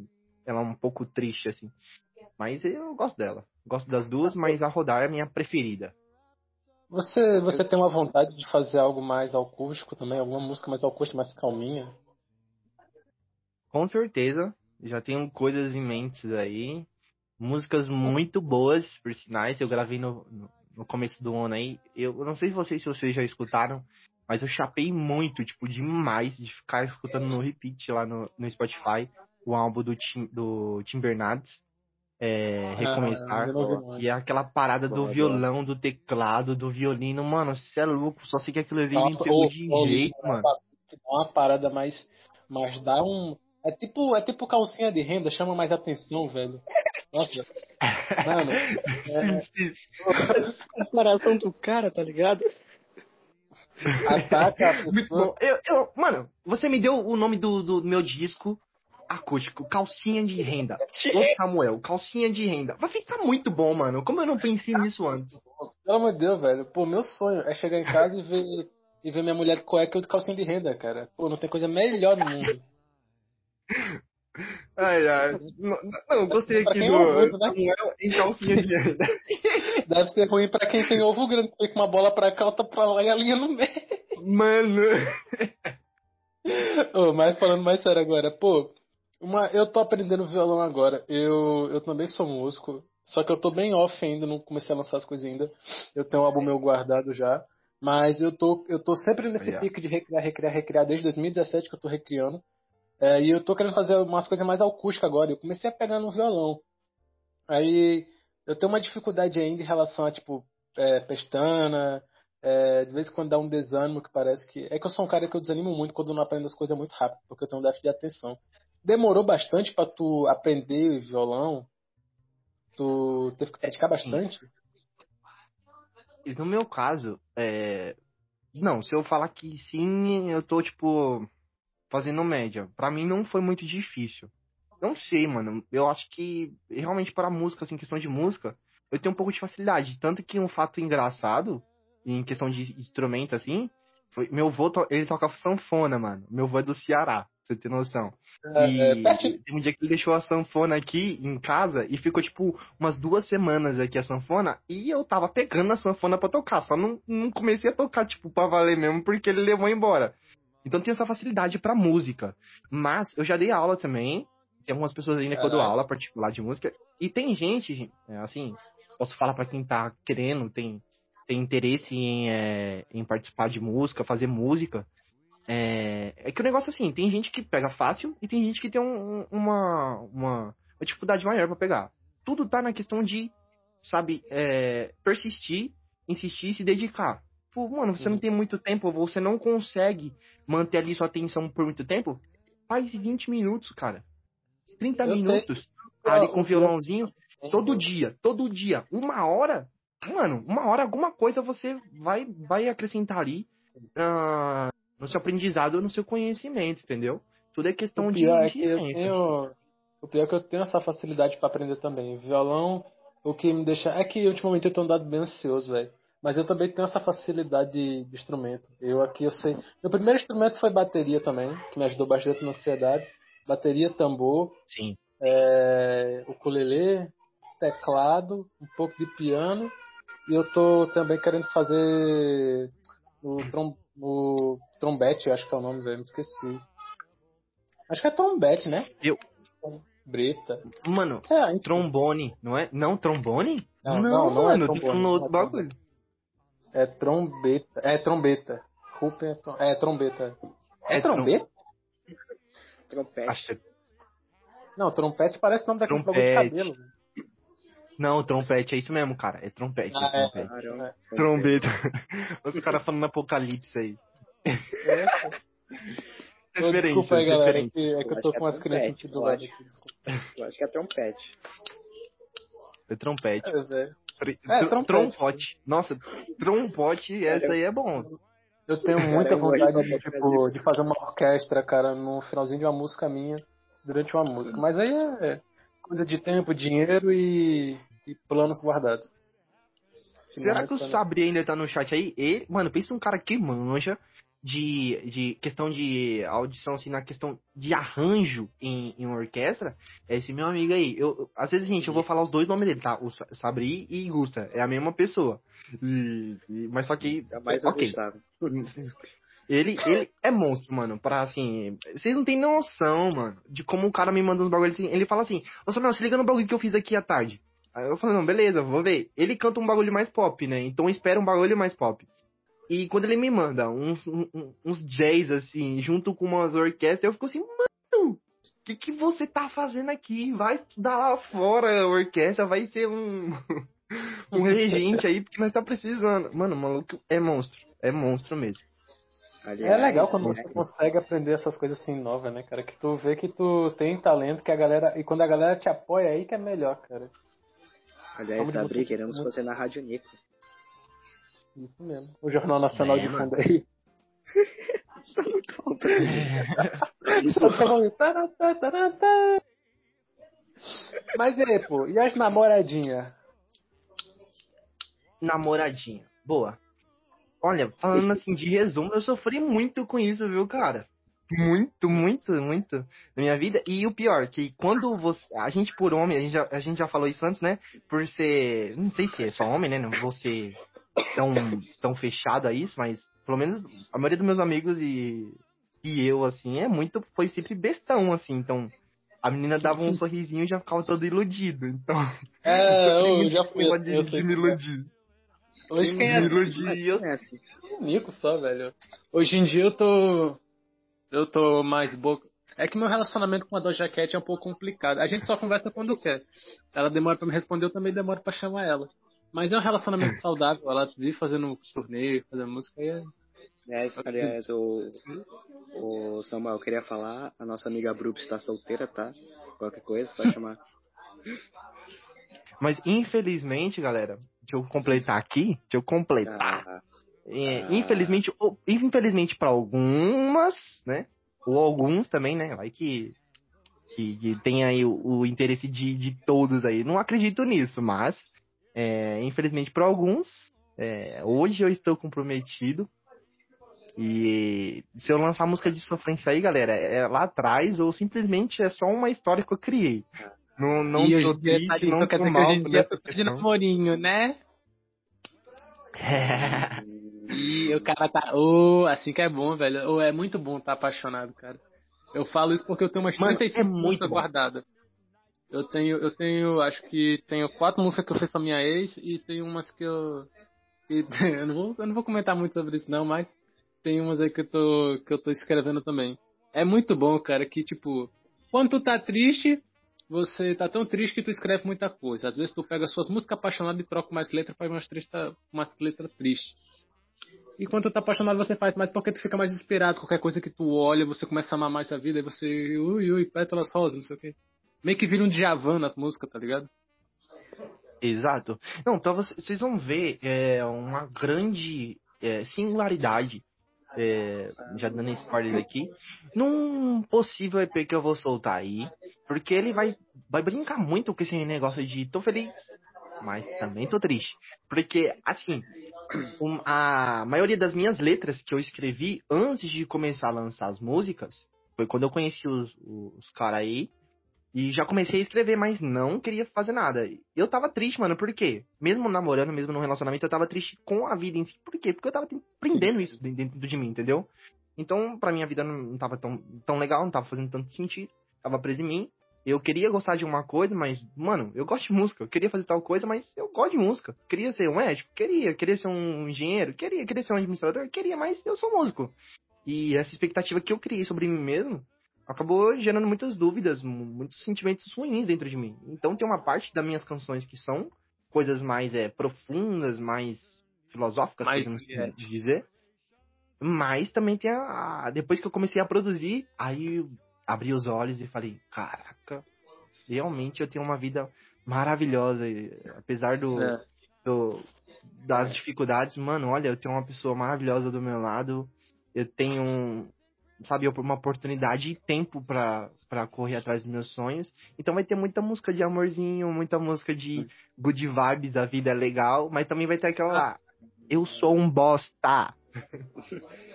ela é um pouco triste, assim. Mas eu gosto dela. Gosto das duas, mas a rodar é a minha preferida.
Você, você tem uma vontade de fazer algo mais acústico também? Alguma música mais acústica, mais calminha?
Com certeza. Já tenho coisas em mente aí. Músicas muito boas, por sinais. Eu gravei no, no, no começo do ano aí. Eu não sei se vocês, se vocês já escutaram, mas eu chapei muito, tipo, demais de ficar escutando no repeat lá no, no Spotify o álbum do Tim, do Tim Bernardes. É, Recomeçar.
Ah, ouvi, não.
E é aquela parada do violão, do teclado, do violino. Mano, você é louco. Só sei que aquilo ali me pegou de jeito,
Dá
mano.
uma parada mais. Mas dá um. É tipo, é tipo calcinha de renda, chama mais atenção, velho. Nossa. Mano, [LAUGHS] é,
comparação do cara, tá ligado?
ataca a pessoa.
Eu, eu, mano, você me deu o nome do, do meu disco acústico, Calcinha de Renda. Ô Samuel, Calcinha de Renda. Vai ficar muito bom, mano. Como eu não pensei nisso antes?
Pelo amor de Deus, velho. Pô, meu sonho é chegar em casa e ver, e ver minha mulher de cueca e eu de calcinha de renda, cara. Pô, não tem coisa melhor no mundo. [LAUGHS]
Ai, ai. [LAUGHS] Não, não gostei aqui do
né?
Samuel em Calcinha de Renda. [LAUGHS]
Deve ser ruim pra quem tem ovo grande, que fica uma bola pra cá, outra pra lá e a linha no meio.
Mano. [LAUGHS]
Ô, mas falando mais sério agora, pô, uma, eu tô aprendendo violão agora. Eu, eu também sou músico, só que eu tô bem off ainda, não comecei a lançar as coisas ainda. Eu tenho um álbum meu guardado já. Mas eu tô, eu tô sempre nesse
ó.
pique de recriar, recriar, recriar, desde 2017 que eu tô recriando. É, e eu tô querendo fazer umas coisas mais acústicas agora. Eu comecei a pegar no violão. Aí eu tenho uma dificuldade ainda em relação a, tipo, é, pestana. é, de vez em quando dá um desânimo que parece que. É que eu sou um cara que eu desanimo muito quando eu não aprendo as coisas muito rápido, porque eu tenho um déficit de atenção. Demorou bastante pra tu aprender violão? Tu teve que praticar bastante?
E no meu caso, é. Não, se eu falar que sim, eu tô, tipo, fazendo média. Pra mim não foi muito difícil. Não sei, mano. Eu acho que realmente para música, assim, questão de música, eu tenho um pouco de facilidade. Tanto que um fato engraçado, em questão de instrumento, assim, foi. Meu avô, to- ele toca sanfona, mano. Meu avô é do Ceará, pra você ter noção. E
É, pertinho.
teve um dia que ele deixou a sanfona aqui em casa e ficou, tipo, umas duas semanas aqui a sanfona e eu tava pegando a sanfona pra tocar. Só não, não comecei a tocar, tipo, pra valer mesmo porque ele levou embora. Então tem essa facilidade pra música. Mas eu já dei aula também. Tem algumas pessoas ainda que eu dou aula particular de música. E tem gente, é, assim, posso falar pra quem tá querendo, tem, tem interesse em, é, em participar de música, fazer música. É, é que o negócio assim, tem gente que pega fácil e tem gente que tem um- um- uma, uma, uma dificuldade maior pra pegar. Tudo tá na questão de, sabe, é, persistir, insistir e se dedicar. Pô, mano, você não
Uhum.
tem muito tempo, você não consegue manter ali sua atenção por muito tempo, faz 20 minutos, cara. 30
Eu
minutos
Eu-
ali com
eu-
violãozinho, todo dia, todo dia, uma hora, mano, uma hora alguma coisa você vai, vai acrescentar ali ah, no seu aprendizado, no seu conhecimento, entendeu? Tudo é questão
O
de
é que
insistência.
tenho. O pior é que eu tenho essa facilidade pra aprender também. Violão, o que me deixa. É que ultimamente eu tô andado bem ansioso, velho. Mas eu também tenho essa facilidade de, de instrumento. Eu aqui eu sei. Meu primeiro instrumento foi bateria também, que me ajudou bastante na ansiedade. Bateria, tambor,
Sim.
é, ukulele, teclado, um pouco de piano. E eu tô também querendo fazer o, trom, o trombete, eu acho que é o nome, velho, me esqueci. Acho que é trombete, né?
Eu-
Breta.
Mano,
enfim.
trombone, não é? Não, trombone?
Não, não, não é
mano, tô
trombone, não é
bagulho.
É trombeta. É trombeta. Rupen é, trom- é trombeta. É,
É trom-
trombeta?
Trompete.
Acho é
Não, trompete parece o nome daquele bagulho de cabelo.
Não, trompete, é isso mesmo, cara. É trompete,
Ah,
é
é.
trompete.
Caramba.
Trombeta. [LAUGHS] Os caras falando apocalipse aí. [LAUGHS]
Ô, desculpa aí, galera, é que, é que eu tô
acho que
com
é
as crianças aqui do
eu
lado.
acho.
Aqui, desculpa.
Eu acho que é trompete.
É trompete.
É, velho.
Tr-
É,
tr-
trompete.
Trompote. Nossa, trompote, essa aí é bom.
Eu tenho
Cara,
muita
vou
vontade
ir
de, tipo, de fazer uma orquestra, cara, no finalzinho de uma música minha, durante uma música. Mas aí é coisa de tempo, dinheiro e, e planos guardados.
Será que o
é
Sabri ainda tá no chat aí? Ele, mano, pensa um cara que manja de, de questão de audição, assim, na questão de arranjo em, em uma orquestra. É esse meu amigo aí. Eu, às vezes, gente, eu vou falar os dois nomes dele, tá? O Sa- Sabri e Gusta. É a mesma pessoa. E- e- mas só que.
Jamais eu
ok. [LAUGHS] Ele, ele é monstro, mano. Pra assim. Vocês não têm noção, mano, de como o cara me manda uns bagulhos assim. Ele fala assim: Ô Samuel, se liga no bagulho que eu fiz aqui à tarde. Aí eu falei: Não, beleza, vou ver. Ele canta um bagulho mais pop, né? Então espera um bagulho mais pop. E quando ele me manda uns, uns jazz, assim, junto com umas orquestras, eu fico assim: Mano, o que, que você tá fazendo aqui? Vai estudar lá fora a orquestra, vai ser um. [LAUGHS] um regente aí, porque nós tá precisando. Mano, o maluco é monstro. É monstro mesmo.
É
Aliás,
legal quando você consegue aprender essas coisas assim novas, né, cara? Que tu vê que tu tem talento, que a galera. E quando a galera te apoia aí que é melhor, cara.
Aliás,
Vamos
queremos você na Rádio Nico.
Isso mesmo. O Jornal Nacional
É,
de. Fundo aí.
Tá muito bom.
Mas aí, pô? E as namoradinhas?
namoradinha. Boa. Olha, falando assim de resumo, eu sofri muito com isso, viu, cara? Muito, muito, muito na minha vida. E o pior, que quando você. A gente, por homem, a gente, já, a gente já falou isso antes, né? Por ser. Não sei se é só homem, né? Não vou ser tão, tão fechado a isso, mas pelo menos a maioria dos meus amigos e, e eu, assim, é muito. Foi sempre bestão, assim. Então. A menina dava um sorrisinho e já ficava todo iludido. Então,
É, [LAUGHS] eu
muito
já fui. Eu,
negócio
eu
de, de me
que é.
iludir.
Hoje quem é
Me
assim?
e eu
Conhece?
Nico só, velho. Hoje em dia eu tô. Eu tô mais boca. É que meu relacionamento com a Doja Cat é um pouco complicado. A gente só conversa quando quer. Ela demora pra me responder, eu também demoro pra chamar ela. Mas é um relacionamento [LAUGHS] saudável. Ela vive fazendo torneio, fazendo música e é.
Aliás, aliás o, o Samuel, eu queria falar, a nossa amiga Brup está solteira, tá? Qualquer coisa, só chamar. [LAUGHS]
Mas infelizmente, galera, deixa eu completar aqui, deixa eu completar.
Ah,
É,
Ah.
Infelizmente, ou, infelizmente para algumas, né? Ou alguns também, né? Vai que, que, que tem aí o, o interesse de, de todos aí. Não acredito nisso, mas é, infelizmente para alguns, é, hoje eu estou comprometido. E se eu lançar música de sofrência aí, galera, é lá atrás ou simplesmente é só uma história que eu criei. Não, não
e
tô
tá
triste,
de,
não tô
que
mal
dia
essa
tá de namorinho, né? [LAUGHS] E o cara tá. Ô, assim que é bom, velho. Ô, é muito bom estar apaixonado, cara. Eu falo isso porque eu tenho umas
Mano,
35
é muito
guardadas. Eu tenho, eu tenho, acho que tenho quatro músicas que eu fiz com a minha ex e tem umas que eu. [LAUGHS] eu, não vou, eu não vou comentar muito sobre isso não, mas tem umas aí que eu tô, que eu tô escrevendo também. É muito bom, cara, que tipo, quando tu tá triste, você tá tão triste que tu escreve muita coisa. Às vezes tu pega suas músicas apaixonadas e troca mais letras, faz umas, trista, umas letras tristes. E quando tu tá apaixonado, você faz mais porque tu fica mais inspirado. Qualquer coisa que tu olha, você começa a amar mais a vida, e você, ui, ui, pétalas rosas, não sei o quê. Meio que vira um Djavan nas músicas, tá ligado?
Exato. Não, então você- vocês vão ver é, uma grande é, singularidade, é, já dando spoiler aqui, num possível EP que eu vou soltar aí, porque ele vai, vai brincar muito com esse negócio de tô feliz, mas também tô triste. Porque, assim, a maioria das minhas letras que eu escrevi antes de começar a lançar as músicas, foi quando eu conheci os, os caras aí, e já comecei a escrever, mas não queria fazer nada. Eu tava triste, mano, por quê? Mesmo namorando, mesmo no relacionamento, eu tava triste com a vida em si. Por quê? Porque eu tava prendendo isso dentro de mim, entendeu? Então, pra mim, a vida não, não tava tão, tão legal, não tava fazendo tanto sentido. Tava preso em mim. Eu queria gostar de uma coisa, mas, mano, eu gosto de música. Eu queria fazer tal coisa, mas eu gosto de música. Queria ser um médico? Queria. Queria ser um engenheiro? Queria. Queria ser um administrador? Queria, mas eu sou músico. E essa expectativa que eu criei sobre mim mesmo acabou gerando muitas dúvidas, muitos sentimentos ruins dentro de mim. Então tem uma parte das minhas canções que são coisas mais é, profundas, mais filosóficas,
Mais
podemos
Juliette.
dizer. Mas também tem a, a- Depois que eu comecei a produzir, aí eu abri os olhos e falei, caraca, realmente eu tenho uma vida maravilhosa. e, apesar do,
É.
do- das dificuldades, mano, olha, eu tenho uma pessoa maravilhosa do meu lado, eu tenho, um, sabe, uma oportunidade e tempo pra, pra correr atrás dos meus sonhos. Então vai ter muita música de amorzinho, muita música de good vibes, a vida é legal, mas também vai ter aquela, eu sou um bosta.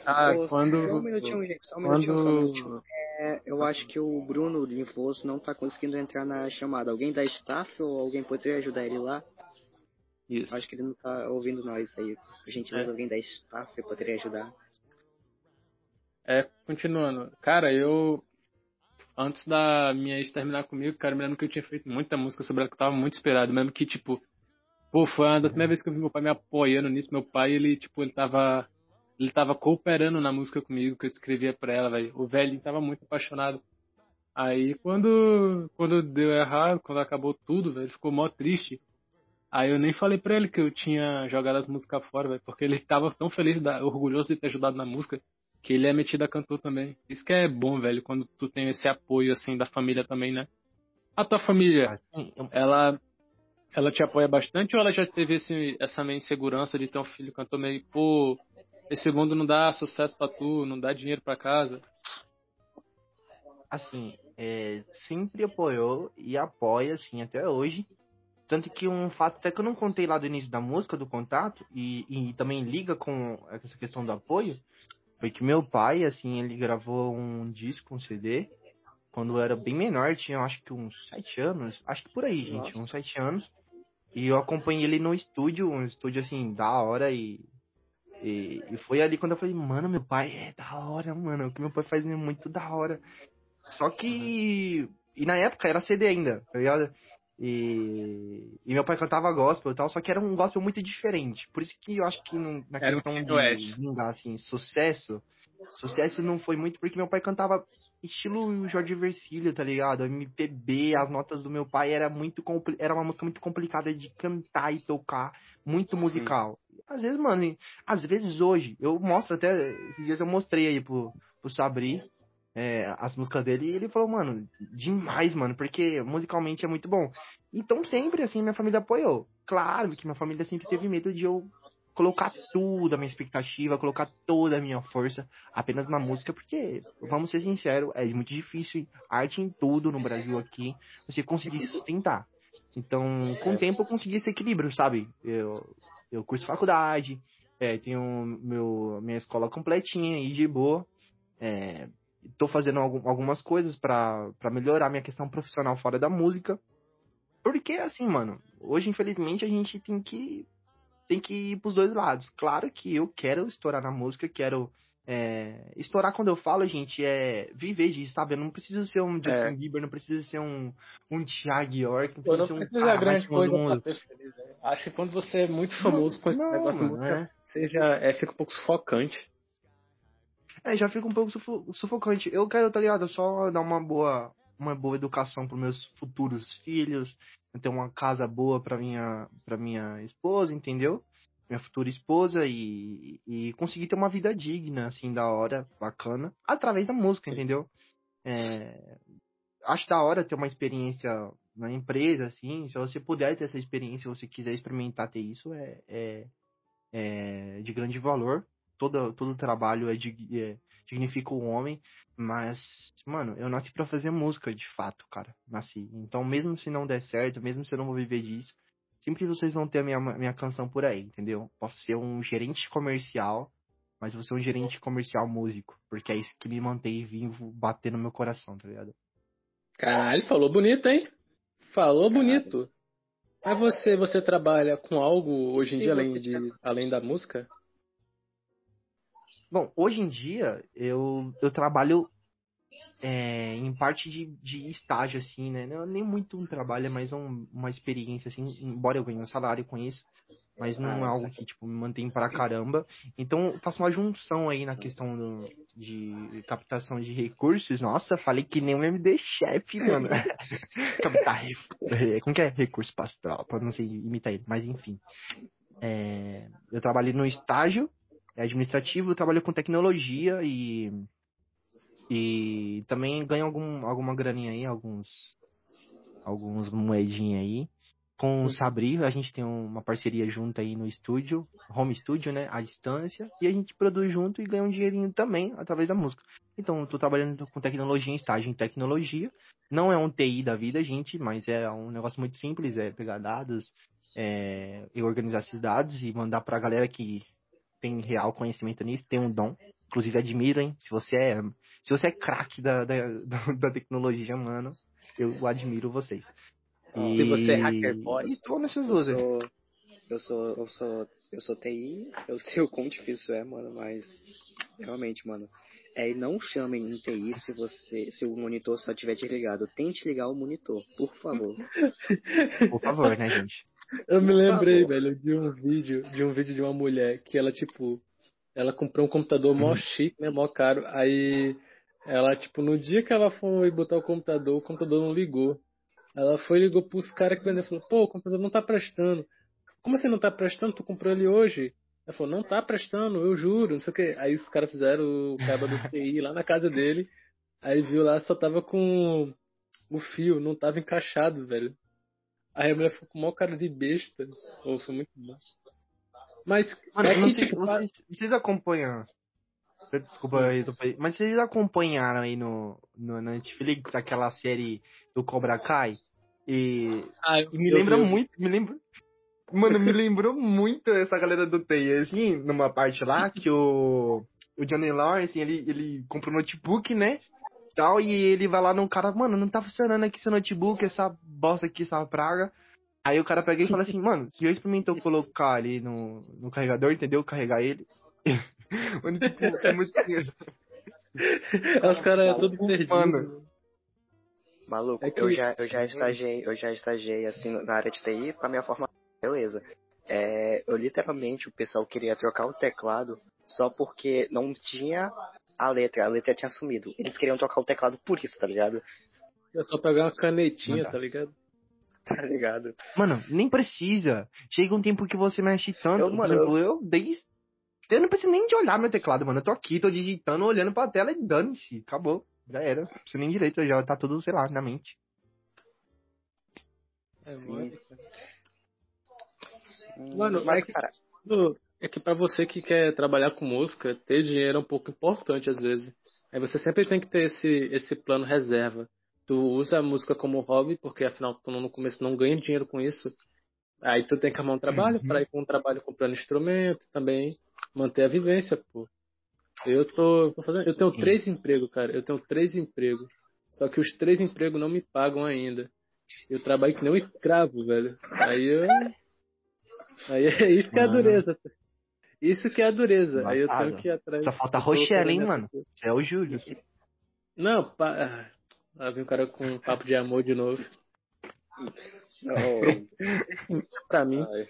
Ah,
Ô,
quando.
Só um minutinho, gente. Só um minutinho, só um minutinho.
Quando.
É, eu acho que o Bruno Linfoso não tá conseguindo entrar na chamada. Alguém da staff ou alguém poderia ajudar ele lá?
Isso.
Acho que ele não tá ouvindo nós aí. Por gentileza,
É.
alguém da staff poderia ajudar.
É, continuando. Cara, eu. Antes da minha ex terminar comigo, cara, eu me lembro que eu tinha feito muita música sobre ela que eu tava muito esperado. Mesmo que, tipo. Pô, foi da primeira vez que eu vi meu pai me apoiando nisso. Meu pai, ele, tipo, ele tava. Ele tava cooperando na música comigo, que eu escrevia pra ela, velho. O velho tava muito apaixonado. Aí, quando. Quando deu errado, quando acabou tudo, velho, ficou mó triste. Aí eu nem falei pra ele que eu tinha jogado as músicas fora, velho, porque ele tava tão feliz, orgulhoso de ter ajudado na música, que ele é metido a cantor também. Isso que é bom, velho, quando tu tem esse apoio, assim, da família também, né? A tua família,
eu-
ela ela te apoia bastante ou ela já teve esse, essa meio insegurança de ter um filho cantor meio, pô, esse segundo não dá sucesso pra tu, não dá dinheiro pra casa?
assim, é, sempre apoiou e apoia, assim, até hoje. Tanto que um fato até que eu não contei lá do início da música, do contato, e, e também liga com essa questão do apoio, foi que meu pai, assim, ele gravou um disco, um CD, quando eu era bem menor, tinha acho que uns sete anos, acho que por aí, gente,
Nossa.
uns sete anos. E eu acompanhei ele no estúdio, um estúdio assim, da hora e, e. E foi ali quando eu falei, mano, meu pai é da hora, mano. O que meu pai faz é muito da hora. Só que. E na época era CD ainda, tá ligado? E, e meu pai cantava gospel e tal, só que era um gospel muito diferente. Por isso que eu acho que não- na
Era
questão de vingar, assim, sucesso, sucesso não foi muito porque meu pai cantava estilo Jorge Versilo, tá ligado? MPB, as notas do meu pai era muito era uma música muito complicada de cantar e tocar, muito musical. Às vezes, mano, às vezes hoje, eu mostro até, esses dias eu mostrei aí pro, pro Sabri, é, as músicas dele, e ele falou, mano, demais, mano, porque musicalmente é muito bom. Então sempre, assim, minha família apoiou. Claro que minha família sempre teve medo de eu colocar tudo a minha expectativa, colocar toda a minha força apenas na música, porque, vamos ser sinceros, é muito difícil arte em tudo no Brasil aqui, você conseguir se sustentar. Então, com o tempo eu consegui esse equilíbrio, sabe? Eu, eu curso faculdade, é, tenho meu, minha escola completinha e de boa. É, tô fazendo algum- algumas coisas pra melhorar minha questão profissional fora da música. Porque, assim, mano, hoje, infelizmente, a gente tem que tem que ir pros dois lados. Claro que eu quero estourar na música, quero. é, estourar quando eu falo, gente, é viver disso, sabe? Eu não preciso ser um Justin
É.
Bieber, não preciso ser um, um Thiago York, não preciso
não
ser um cara mais
grande coisa
do mundo.
feliz, né? Acho que quando você é muito famoso com esse
Não,
negócio,
mano, é.
seja, é, fica um pouco sufocante.
É, já fica um pouco sufo- sufocante. Eu quero, tá ligado? Só dar uma boa, uma boa educação pros meus futuros filhos, ter uma casa boa pra minha, pra minha esposa, entendeu? Minha futura esposa e, e conseguir ter uma vida digna, assim, da hora, bacana, através da música, entendeu? É, acho da hora ter uma experiência na empresa, assim, se você puder ter essa experiência, se você quiser experimentar ter isso, é, é, é de grande valor. Todo, todo trabalho é, dig- é dignifica o homem, mas, mano, eu nasci pra fazer música, de fato, cara, nasci. Então, mesmo se não der certo, mesmo se eu não vou viver disso, sempre vocês vão ter a minha, minha canção por aí, entendeu? Posso ser um gerente comercial, mas vou ser um gerente comercial músico, porque é isso que me mantém vivo, bater no meu coração, tá ligado?
Caralho, falou bonito, hein? Falou bonito. Mas você, você trabalha com algo hoje em
Se
dia além, de, além da música?
Bom, hoje em dia eu, eu trabalho é, em parte de, de estágio, assim, né? Não, nem muito um trabalho, é mais um- uma experiência, assim, embora eu ganhe um salário com isso. mas não
Ah,
é algo que, tipo, me mantém pra caramba. Então, eu faço uma junção aí na questão do- de captação de recursos. Nossa, falei que nem um MD Chef, mano. [LAUGHS] Captar Como que é? Recurso pastoral, pra não sei imitar ele, mas enfim. É, eu trabalhei no estágio administrativo, eu trabalho com tecnologia e e também ganho algum, alguma graninha aí, alguns alguns moedinha aí. Com o Sabri, a gente tem uma parceria junto aí no estúdio, home studio, né, à distância, e a gente produz junto e ganha um dinheirinho também através da música. Então, eu tô trabalhando com tecnologia, estágio em tecnologia. Não é um TI da vida, gente, mas é um negócio muito simples, é pegar dados é, e organizar esses dados e mandar pra galera que tem real conhecimento nisso, tem um dom. Inclusive, admiro, hein? Se você é, se você é craque da, da, [LAUGHS] da tecnologia, mano, eu admiro vocês. E...
Se você é hacker boy,
E nessas
Eu
duas aí.
sou, eu sou, eu sou, eu sou TI, eu sei o quão difícil é, mano, mas realmente, mano, é, e não chamem em TI se você, se o monitor só tiver desligado. Tente ligar o monitor, por favor.
Por favor, né, gente?
Eu me lembrei, velho, de um vídeo, de um vídeo de uma mulher que ela, tipo, ela comprou um computador mó
Uhum.
chique, né, mó caro. Aí ela, tipo, no dia que ela foi botar o computador, o computador não ligou. Ela foi e ligou pros caras que venderam e falou, pô, o computador não tá prestando. Como assim não tá prestando? Tu comprou ele hoje? Ela falou, não tá prestando, eu juro, não sei o que. Aí os caras fizeram o cabo do [LAUGHS] TI lá na casa dele. Aí viu lá, só tava com o fio, não tava encaixado, velho. Aí a mulher ficou com o maior cara de besta. Pô, foi muito bom. Mas
Mano,
é que, tipo,
vocês, vocês acompanham. Desculpa, aí, Zopay, mas vocês acompanharam aí no, no na Netflix aquela série do Cobra Kai? E,
ah,
e me lembra
vi,
muito, me lembra. Mano, me lembrou muito essa galera do TI, assim, numa parte lá que o, o Johnny Lawrence, ele, ele comprou um notebook, né? Tal, e ele vai lá no cara, mano, não tá funcionando aqui seu notebook, essa bosta aqui, essa praga. Aí o cara pega e fala assim, [LAUGHS] mano, você já experimentou colocar ali no, no carregador, entendeu? Carregar ele. [LAUGHS] mano, tipo, é muito. [LAUGHS]
Os caras é tudo perdido.
Mano.
Maluco,
É que-
eu já, eu já estagiei, eu já estagiei assim na área de TI pra minha formação, beleza. É, eu literalmente o pessoal queria trocar o teclado só porque não tinha a letra, a letra tinha sumido. Eles queriam trocar o teclado por isso, tá ligado?
É só pegar uma canetinha, tá ligado? [LAUGHS]
Tá ligado?
Mano, nem precisa. Chega um tempo que você mexe tanto.
Eu, mano,
exemplo, eu desde. Eu não preciso nem de olhar meu teclado, mano. Eu tô aqui, tô digitando, olhando pra tela e dane-se. Acabou. Já era. Não preciso nem direito, já tá tudo, sei lá, na mente.
É,
Sim.
mano.
Hum,
Mano,
mas
é que-
cara,
É que pra você que quer trabalhar com música, ter dinheiro é um pouco importante às vezes. Aí você sempre tem que ter esse, esse plano reserva. Tu usa a música como hobby, porque afinal tu no começo não ganha dinheiro com isso. Aí tu tem que arrumar um trabalho
Uhum.
para ir com um trabalho comprando instrumento também, manter a vivência, pô. Eu tô, tô fazendo, eu tenho
Sim.
três empregos, cara. Eu tenho três empregos. Só que os três empregos não me pagam ainda. Eu trabalho que nem um escravo, velho. Aí eu. Aí é isso que é a dureza. Isso que é a dureza. Aí eu tenho que ir atrás.
Só falta Rochelle, hein, mano? É o Júlio.
Não, pá. ah, Lá vem um cara com um papo de amor de novo.
não,
Pra mim.
ai,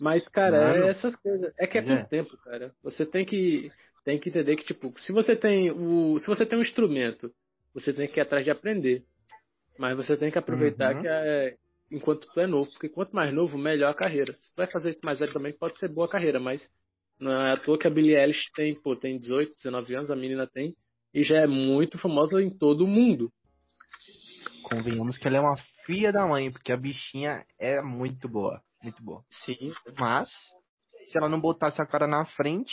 Mas, cara,
Mano.
é essas coisas. É que é com
é.
o tempo, cara. Você tem que, tem que entender que, tipo, se você tem o. Se você tem um instrumento, você tem que ir atrás de aprender. Mas você tem que aproveitar
Uhum.
que é enquanto tu é novo. Porque quanto mais novo, melhor a carreira. Se tu vai fazer isso mais velho também, pode ser boa a carreira, mas não é à toa que a Billie Eilish tem, pô, tem 18, 19 anos, a menina tem, e já é muito famosa em todo o mundo.
Convenhamos que ela é uma filha da mãe, porque a bichinha é muito boa. Muito boa.
Sim.
Mas, se ela não botasse a cara na frente,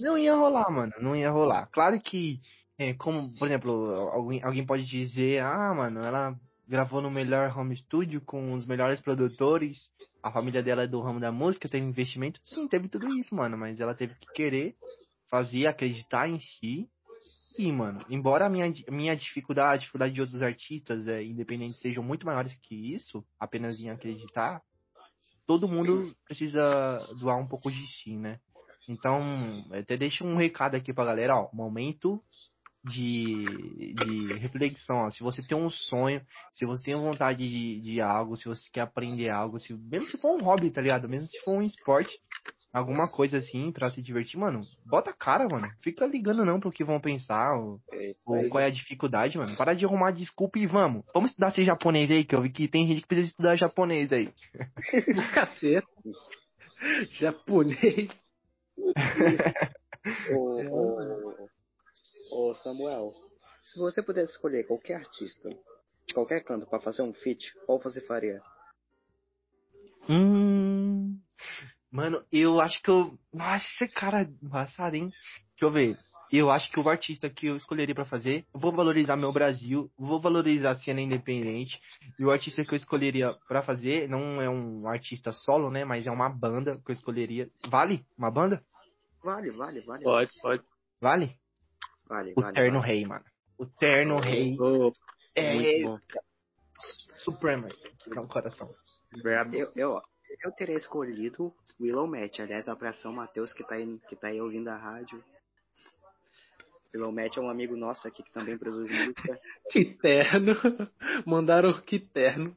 não ia rolar, mano. Não ia rolar. Claro que, é, como, por exemplo, alguém, alguém pode dizer, ah, mano, ela gravou no melhor home studio com os melhores produtores, a família dela é do ramo da música, teve investimento. Sim, teve tudo isso, mano, mas ela teve que querer fazer, acreditar em si. E, mano, embora a minha, minha dificuldade, a dificuldade de outros artistas, é, independentes, sejam muito maiores que isso, apenas em acreditar, todo mundo precisa doar um pouco de si, né? Então, até deixo um recado aqui pra galera, ó, momento de, de reflexão. Ó. Se você tem um sonho, se você tem vontade de, de algo, se você quer aprender algo, se, mesmo se for um hobby, tá ligado? Mesmo se for um esporte, alguma coisa assim pra se divertir, mano, bota a cara, mano. Fica ligando não pro que vão pensar, ou,
É
ou qual é a dificuldade, mano. Para de arrumar desculpa e vamos. Vamos estudar ser japonês aí, que eu vi que tem gente que precisa estudar japonês aí. [LAUGHS]
Caceta. Japonês. [LAUGHS]
Ô, ô, Samuel, se você pudesse escolher qualquer artista de qualquer canto pra fazer um feat, qual você faria?
Hum. Mano, eu acho que eu. Nossa, esse cara embaçado, hein? Deixa eu ver. Eu acho que o artista que eu escolheria pra fazer, eu vou valorizar meu Brasil, vou valorizar a cena independente. E o artista que eu escolheria pra fazer não é um artista solo, né? Mas é uma banda que eu escolheria. Vale? Uma banda?
Vale, vale, vale.
Pode, pode.
Vale?
Vale,
O
vale.
Terno
vale.
Rei, mano. O Terno Rei
Oh,
é
muito bom.
Supremo. Um coração.
Eu, eu, eu teria escolhido Willow Match. Aliás, um abração Matheus que tá, aí, que tá aí ouvindo a rádio. Willow Match é um amigo nosso aqui que também produz música. [LAUGHS]
Que terno. Mandaram que terno.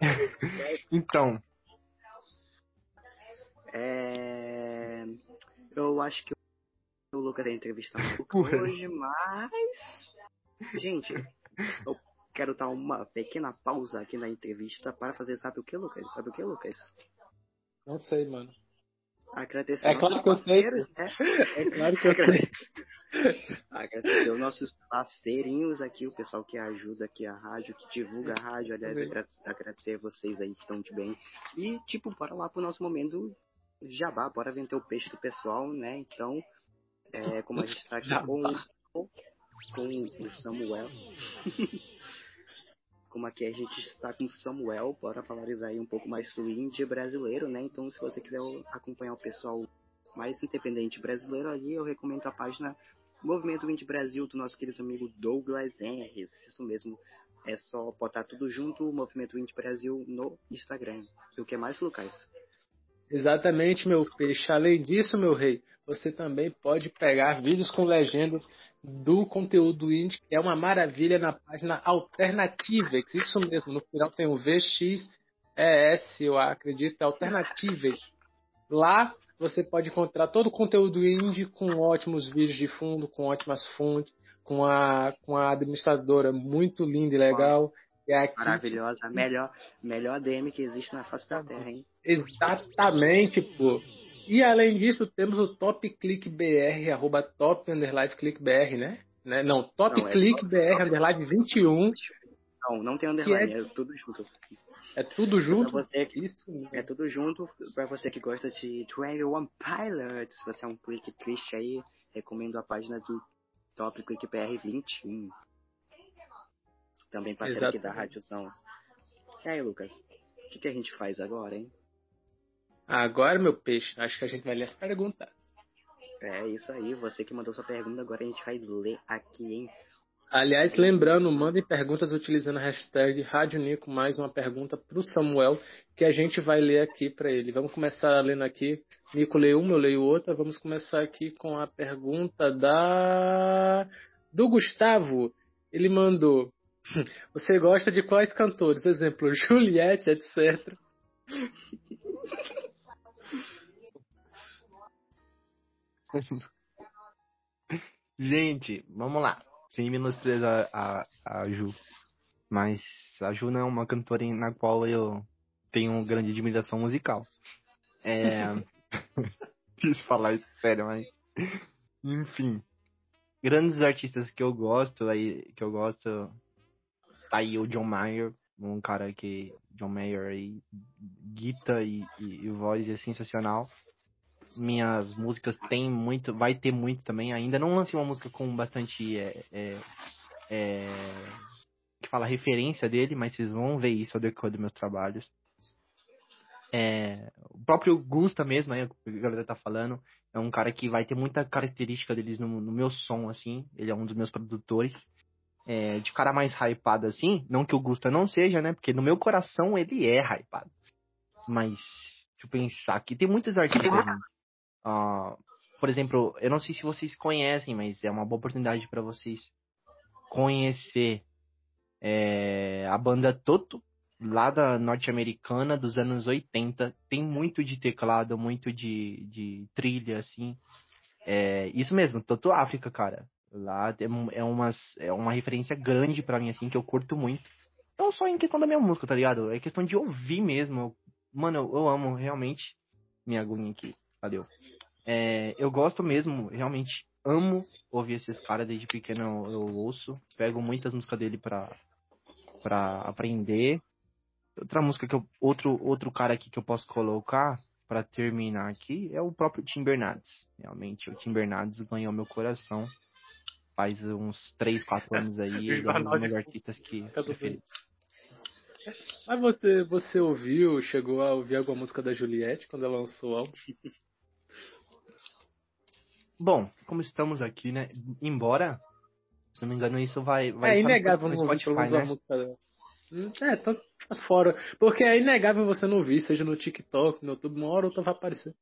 [LAUGHS]
Então,
É... Eu acho que Lucas é entrevista maluca
Ué.
hoje, mas. Gente, eu quero dar uma pequena pausa aqui na entrevista para fazer, sabe o que, Lucas? Sabe o que, Lucas?
Não sei, mano.
Agradecer
É claro
nossos
que eu sei,
parceiros, né? [LAUGHS]
É claro que eu sei.
Agradecer os nossos parceirinhos aqui, o pessoal que ajuda aqui a rádio, que divulga a rádio. Aliás, agradecer a vocês aí que estão de bem. E, tipo, bora lá pro nosso momento jabá, bora vender o peixe do pessoal, né? Então, é, como a gente tá aqui com, com o Samuel. [LAUGHS] como aqui a gente está com o Samuel, bora valorizar aí um pouco mais do indie brasileiro, né? Então, se você quiser acompanhar o pessoal mais independente brasileiro ali, eu recomendo a página Movimento Indie Brasil do nosso querido amigo Douglas Henry. Isso mesmo. É só botar tudo junto, Movimento Indie Brasil no Instagram. E o que mais, Lucas?
Exatamente, meu peixe. Além disso, meu rei, você também pode pegar vídeos com legendas do conteúdo indie, que é uma maravilha na página Alternativex. Isso mesmo, no final tem o VXES, eu acredito, é Alternativex. Lá você pode encontrar todo o conteúdo indie com ótimos vídeos de fundo, com ótimas fontes, com a, com a administradora muito linda e legal. É
Maravilhosa, melhor, melhor DM que existe na face da Terra, hein?
Exatamente, pô. E além disso, temos o Top Click BR, arroba top underline click BR, né? né? Não, Top
Não, é
Click
top-
BR underline 21.
Não, não tem underline, é tudo junto.
É tudo junto.
Pra você que-
Isso mesmo.
É tudo junto. Pra você que gosta de 21 Pilots, se você é um clique triste aí, recomendo a página do Top Click BR 21. Também parceiro aqui da
Exatamente.
Rádiozão. E aí, Lucas? O que, que a gente faz agora, hein?
Agora, meu peixe, acho que a gente vai ler as perguntas.
É isso aí, você que mandou sua pergunta, agora a gente vai ler aqui, hein?
Aliás, lembrando, mandem perguntas utilizando a hashtag Rádio Nico, mais uma pergunta pro Samuel, que a gente vai ler aqui para ele. Vamos começar lendo aqui. Nico lê uma, eu leio outra. Vamos começar aqui com a pergunta da do Gustavo. Ele mandou: [LAUGHS] Você gosta de quais cantores? Exemplo, [LAUGHS] Juliette, etc. [LAUGHS]
Gente, vamos lá. Sem menosprezar a, a Ju. Mas a Ju não é uma cantora na qual eu tenho grande admiração musical. É. [LAUGHS] Quis falar isso sério, mas. Enfim. Grandes artistas que eu gosto, aí, que eu gosto. Tá aí o John Mayer, um cara que. John Mayer aí, guita e, e, e voz é sensacional minhas músicas tem muito, vai ter muito também. Ainda não lancei uma música com bastante é, é, é, que fala referência dele, mas vocês vão ver isso ao decorrer dos meus trabalhos. É, o próprio Gusta mesmo, aí a galera tá falando, é um cara que vai ter muita característica deles no, no meu som, assim. Ele é um dos meus produtores. É, de cara mais hypado assim, não que o Gusta não seja, né? Porque no meu coração ele é hypado. Mas, pensar aqui, tem muitos artistas. Ah, por exemplo, eu não sei se vocês conhecem, mas é uma boa oportunidade para vocês conhecer é, a banda Toto, lá da norte-americana dos anos 80. Tem muito de teclado, muito de, de trilha, assim. É, isso mesmo, Toto África, cara. Lá é, umas, é uma referência grande para mim, assim, que eu curto muito. Não só em questão da minha música, tá ligado? É questão de ouvir mesmo. Mano, eu, eu amo realmente minha aguinha aqui. Valeu. É, eu gosto mesmo, realmente amo ouvir esses caras desde pequeno eu, eu ouço. Pego muitas músicas dele pra, pra aprender. Outra música que eu. Outro, outro cara aqui que eu posso colocar para terminar aqui é o próprio Tim Bernardes. Realmente, o Tim Bernardes ganhou meu coração faz uns 3, 4 [LAUGHS] anos aí. ele é um dos meus artistas que preferidos.
Mas você, você ouviu, chegou a ouvir alguma música da Juliette quando ela lançou o álbum? [LAUGHS]
Bom, como estamos aqui, né? Embora, se não me engano, isso vai. vai
é inegável ouvir pelo menos né? música dela. É, tô fora. Porque é inegável você não ouvir, seja no TikTok, no YouTube, uma hora ou outra vai aparecer.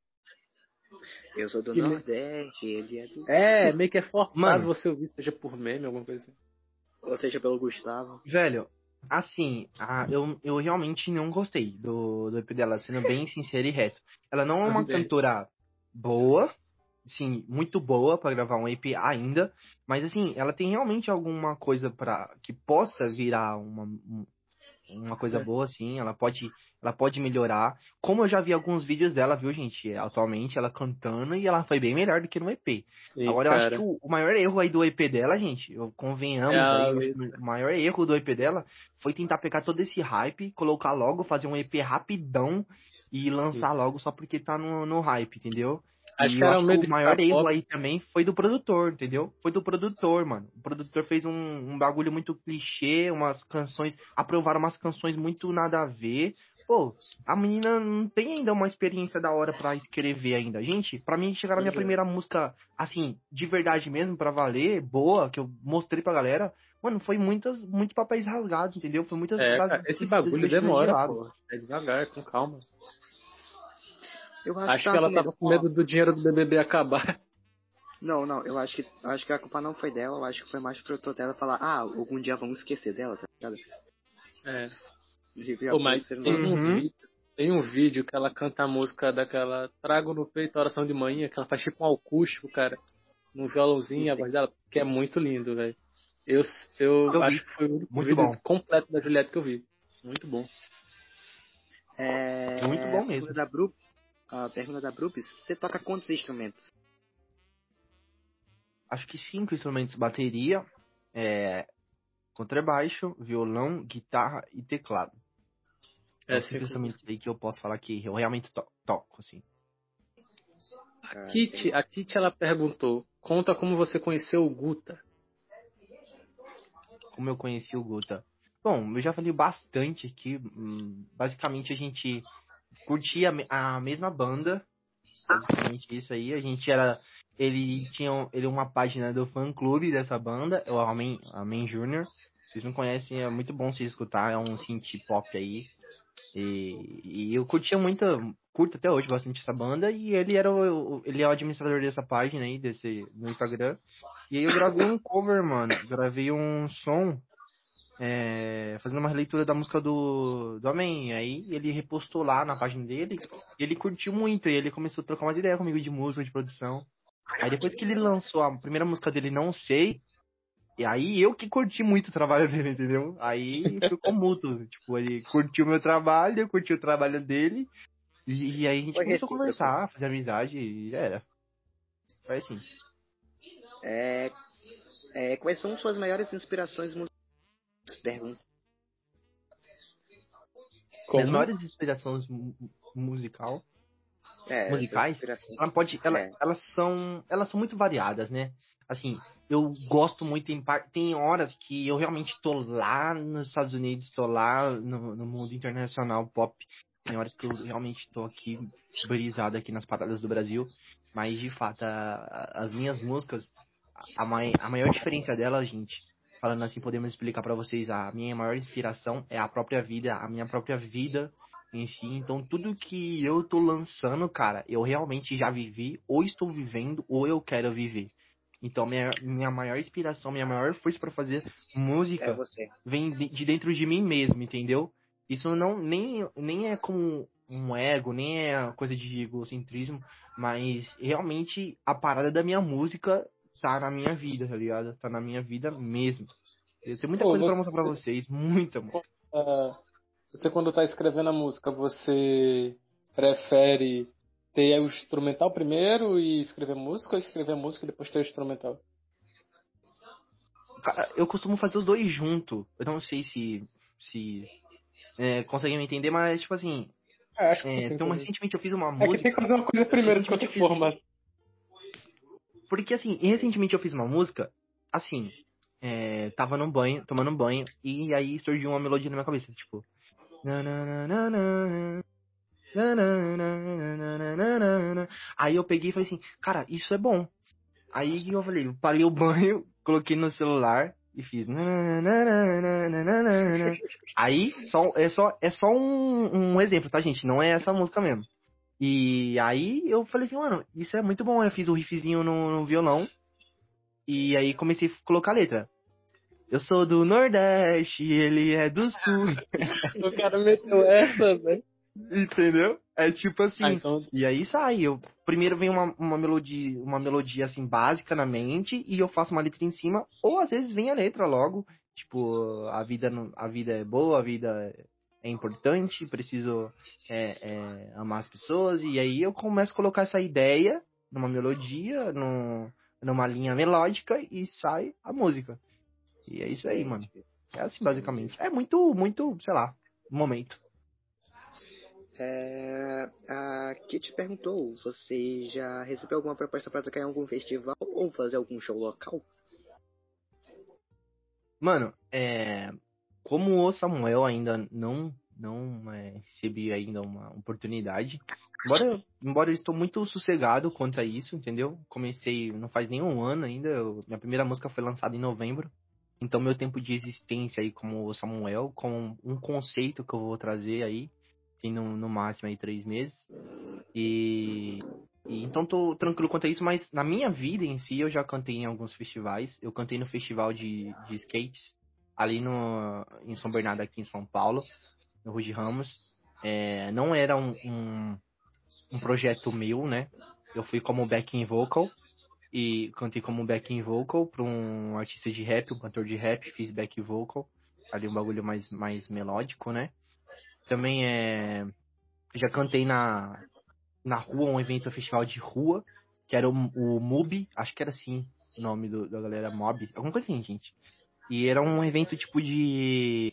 Eu sou do Nordeste, ele é do.
É, meio que é forçado Mano, você ouvir, seja por meme, alguma coisa assim.
Ou seja pelo Gustavo.
Velho, assim, a, eu, eu realmente não gostei do, do EP dela, sendo bem [LAUGHS] sincero e reto. Ela não é uma cantora boa, sim, muito boa para gravar um EP ainda, mas assim, ela tem realmente alguma coisa para que possa virar uma, uma coisa é. boa, assim, ela pode, ela pode melhorar. Como eu já vi alguns vídeos dela, viu, gente? Atualmente ela cantando e ela foi bem melhor do que no EP. Sim, Agora cara. eu acho que o, o, maior erro aí do EP dela, gente, eu, convenhamos é, aí, o maior erro do EP dela foi tentar pegar todo esse hype, colocar logo, fazer um EP rapidão e lançar Sim. logo só porque tá no, no hype, entendeu? Acho e que, acho que o maior erro aí também foi do produtor, entendeu? Foi do produtor, mano. O produtor fez um, um bagulho muito clichê, umas canções. Aprovaram umas canções muito nada a ver. Pô, a menina não tem ainda uma experiência da hora para escrever ainda. Gente, para mim chegar na minha primeira música, assim, de verdade mesmo, para valer, boa, que eu mostrei pra galera, mano, foi muitas, muitos papéis rasgados, entendeu? Foi muitas
é, cara, Esse bagulho demora, pô. É devagar, com calma. Eu acho, acho que, que ela tava com medo do dinheiro do BBB acabar. [LAUGHS]
Não, não, eu acho que acho que a culpa não foi dela, eu acho que foi mais pro produtor dela falar, ah, algum dia vamos esquecer dela, tá ligado?
É. Pô, mas tem, um uhum. vídeo, tem um vídeo que ela canta a música daquela Trago no peito oração de manhã, que ela faz tipo um acústico, cara, num violãozinho, a voz dela, que é muito lindo, velho. Eu, eu, eu, acho que foi o muito vídeo bom. completo da Juliette que eu vi. Muito bom.
É,
muito bom mesmo.
Da Bru, a pergunta da Brupes, você toca quantos instrumentos?
Acho que cinco instrumentos: bateria, é, contrabaixo, violão, guitarra e teclado. É, cinco instrumentos aí que eu posso falar que eu realmente to toco, assim.
A Kit, a Kit ela perguntou: conta como você conheceu o Guta.
Como eu conheci o Guta? Bom, eu já falei bastante aqui. Hum, basicamente a gente curtia a mesma banda. Basicamente isso aí. A gente era. Ele tinha ele uma página do fã clube dessa banda, o Amen, Amen Junior. Vocês não conhecem, é muito bom se escutar, é um synth pop aí. E, e, eu curtia muito, curto até hoje bastante essa banda, e ele era o, ele é o administrador dessa página aí, desse, no Instagram. E aí eu gravei um cover, mano. Gravei um som é, fazendo uma releitura da música do, do Amém. Aí ele repostou lá na página dele, e ele curtiu muito, e ele começou a trocar umas ideias comigo de música, de produção. Aí depois que ele lançou a primeira música dele, Não Sei, e aí eu que curti muito o trabalho dele, entendeu? Aí ficou mútuo. tipo, ele curtiu o meu trabalho, eu curti o trabalho dele, e, e aí a gente Foi começou a conversar, fazer amizade, e era. Foi assim.
É, é, quais são suas maiores inspirações musicais? Pergunta.
As maiores inspirações musical, é, musicais, ela pode, ela, é. elas são, elas são muito variadas, né? Assim, eu gosto muito em tem horas que eu realmente tô lá nos Estados Unidos, tô lá no, no mundo internacional pop. Tem horas que eu realmente tô aqui brisado aqui nas paradas do Brasil, mas de fato a, as minhas músicas, a, mai, a maior diferença delas, gente, falando assim, podemos explicar para vocês, a minha maior inspiração é a própria vida, a minha própria vida em si. Então tudo que eu tô lançando, cara, eu realmente já vivi, ou estou vivendo, ou eu quero viver. Então minha, minha maior inspiração, minha maior força para fazer música
É
vem de de dentro de mim mesmo, entendeu? Isso não nem, nem é como um ego, nem é coisa de egocentrismo, mas realmente a parada da minha música tá na minha vida, tá ligado? Tá na minha vida mesmo. Eu tenho muita
Pô,
coisa pra
você-
mostrar pra vocês, muita, mano.
Ah, você quando tá escrevendo a música, você prefere ter o instrumental primeiro e escrever música ou escrever música e depois ter o instrumental?
Cara, eu costumo fazer os dois junto. Eu não sei se se é, conseguem me entender, mas tipo assim,
É, acho que
é, então recentemente eu fiz uma
É que
música
tem que fazer uma coisa primeiro de qualquer
eu fiz-
forma.
Porque, assim, recentemente eu fiz uma música, assim, é, tava num banho, tomando um banho, e aí surgiu uma melodia na minha cabeça, tipo. Aí eu peguei e falei assim, cara, isso é bom. Aí eu falei, eu parei o banho, coloquei no celular e fiz. Aí só, é só, é só um, um exemplo, tá, gente? Não é essa música mesmo. E aí eu falei assim, mano, isso é muito bom. Eu fiz o riffzinho no, no violão. E aí comecei a colocar a letra. Eu sou do Nordeste, ele é do Sul. [LAUGHS]
O cara meteu essa, velho.
Entendeu? É tipo assim.
Ah, então,
E aí sai, eu primeiro vem uma, uma melodia, uma melodia assim básica na mente e eu faço uma letra em cima, ou às vezes vem a letra logo, tipo, a vida não- a vida é boa, a vida é importante, preciso é, é, amar as pessoas e aí eu começo a colocar essa ideia numa melodia, num, numa linha melódica e sai a música. E é isso aí, mano. É assim basicamente. É muito, muito, sei lá, momento.
É, a Kit perguntou, você já recebeu alguma proposta para tocar em algum festival ou fazer algum show local?
Mano, é, como o Samuel ainda não não é, recebi ainda uma oportunidade, embora embora eu estou muito sossegado quanto a isso, entendeu? Comecei não faz nem um ano ainda, eu- minha primeira música foi lançada em novembro, então meu tempo de existência aí como o Samuel, com um conceito que eu vou trazer aí, tem no, no máximo aí três meses, e, e então tô tranquilo quanto a isso, mas na minha vida em si eu já cantei em alguns festivais, eu cantei no festival de, de skates, ali no, em São Bernardo, aqui em São Paulo, no Rude Ramos. É, não era um, um, um projeto meu, né? Eu fui como backing vocal e cantei como backing vocal para um artista de rap, um cantor de rap, fiz back vocal, ali um bagulho mais, mais melódico, né? Também é, já cantei na, na rua, um evento, um festival de rua, que era o, o MUB, acho que era assim o nome do, da galera Mob, alguma coisa assim, gente. E era um evento tipo de.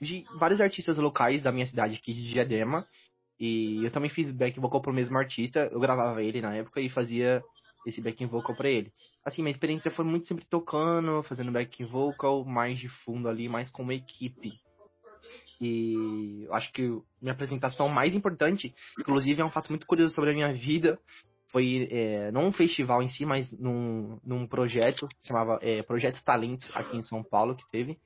de vários artistas locais da minha cidade aqui de Diadema. E eu também fiz back vocal pro mesmo artista. Eu gravava ele na época e fazia esse backing vocal pra ele. Assim, minha experiência foi muito sempre tocando, fazendo backing vocal, mais de fundo ali, mais como equipe. E eu acho que minha apresentação mais importante, inclusive é um fato muito curioso sobre a minha vida, foi é, não um festival em si, mas num, num projeto, que se chamava é, Projeto Talentos, aqui em São Paulo, que teve.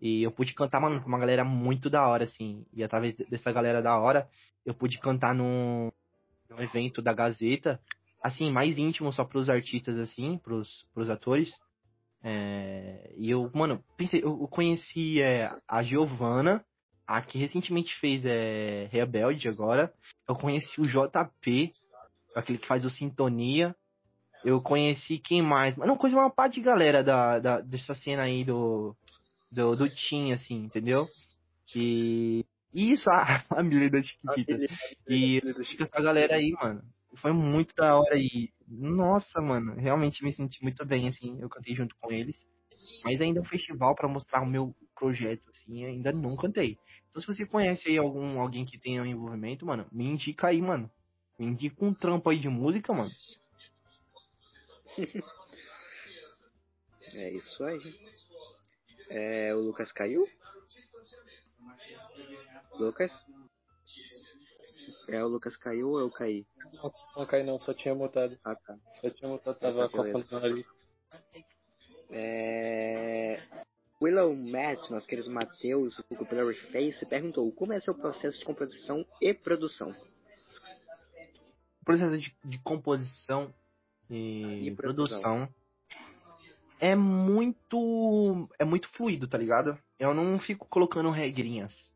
E eu pude cantar, mano, com uma galera muito da hora, assim. E através dessa galera da hora, eu pude cantar num, num evento da Gazeta, assim, mais íntimo só pros artistas, assim, pros, pros atores. É, e eu, mano, pensei, eu conheci é, a Giovana, a que recentemente fez é, Rebelde agora. Eu conheci o JP, aquele que faz o Sintonia. Eu conheci quem mais? Mas não conheci uma parte de galera da, da, dessa cena aí do, do, do Team, assim, entendeu? E e isso, a família das Chiquititas. E fica essa galera aí, mano. Foi muito da hora e, nossa, mano, realmente me senti muito bem, assim, eu cantei junto com eles. Mas ainda é um festival pra mostrar o meu projeto, assim, ainda não cantei. Então se você conhece aí algum, alguém que tenha um envolvimento, mano, me indica aí, mano. Me indica um trampo aí de música, mano. [LAUGHS]
É isso aí. É, o Lucas caiu? Lucas? É, o Lucas caiu ou eu caí?
não, não cai não, só tinha mutado.
Ah, tá.
Só tinha mutado, tava
Tá, beleza.
coçando o nariz.
É... Willow Matt, nosso querido Matheus, o Blurry Face, perguntou como é seu processo de composição e produção.
O processo de, de composição e,
E produção.
é muito é muito fluido, tá ligado? Eu não fico colocando regrinhas.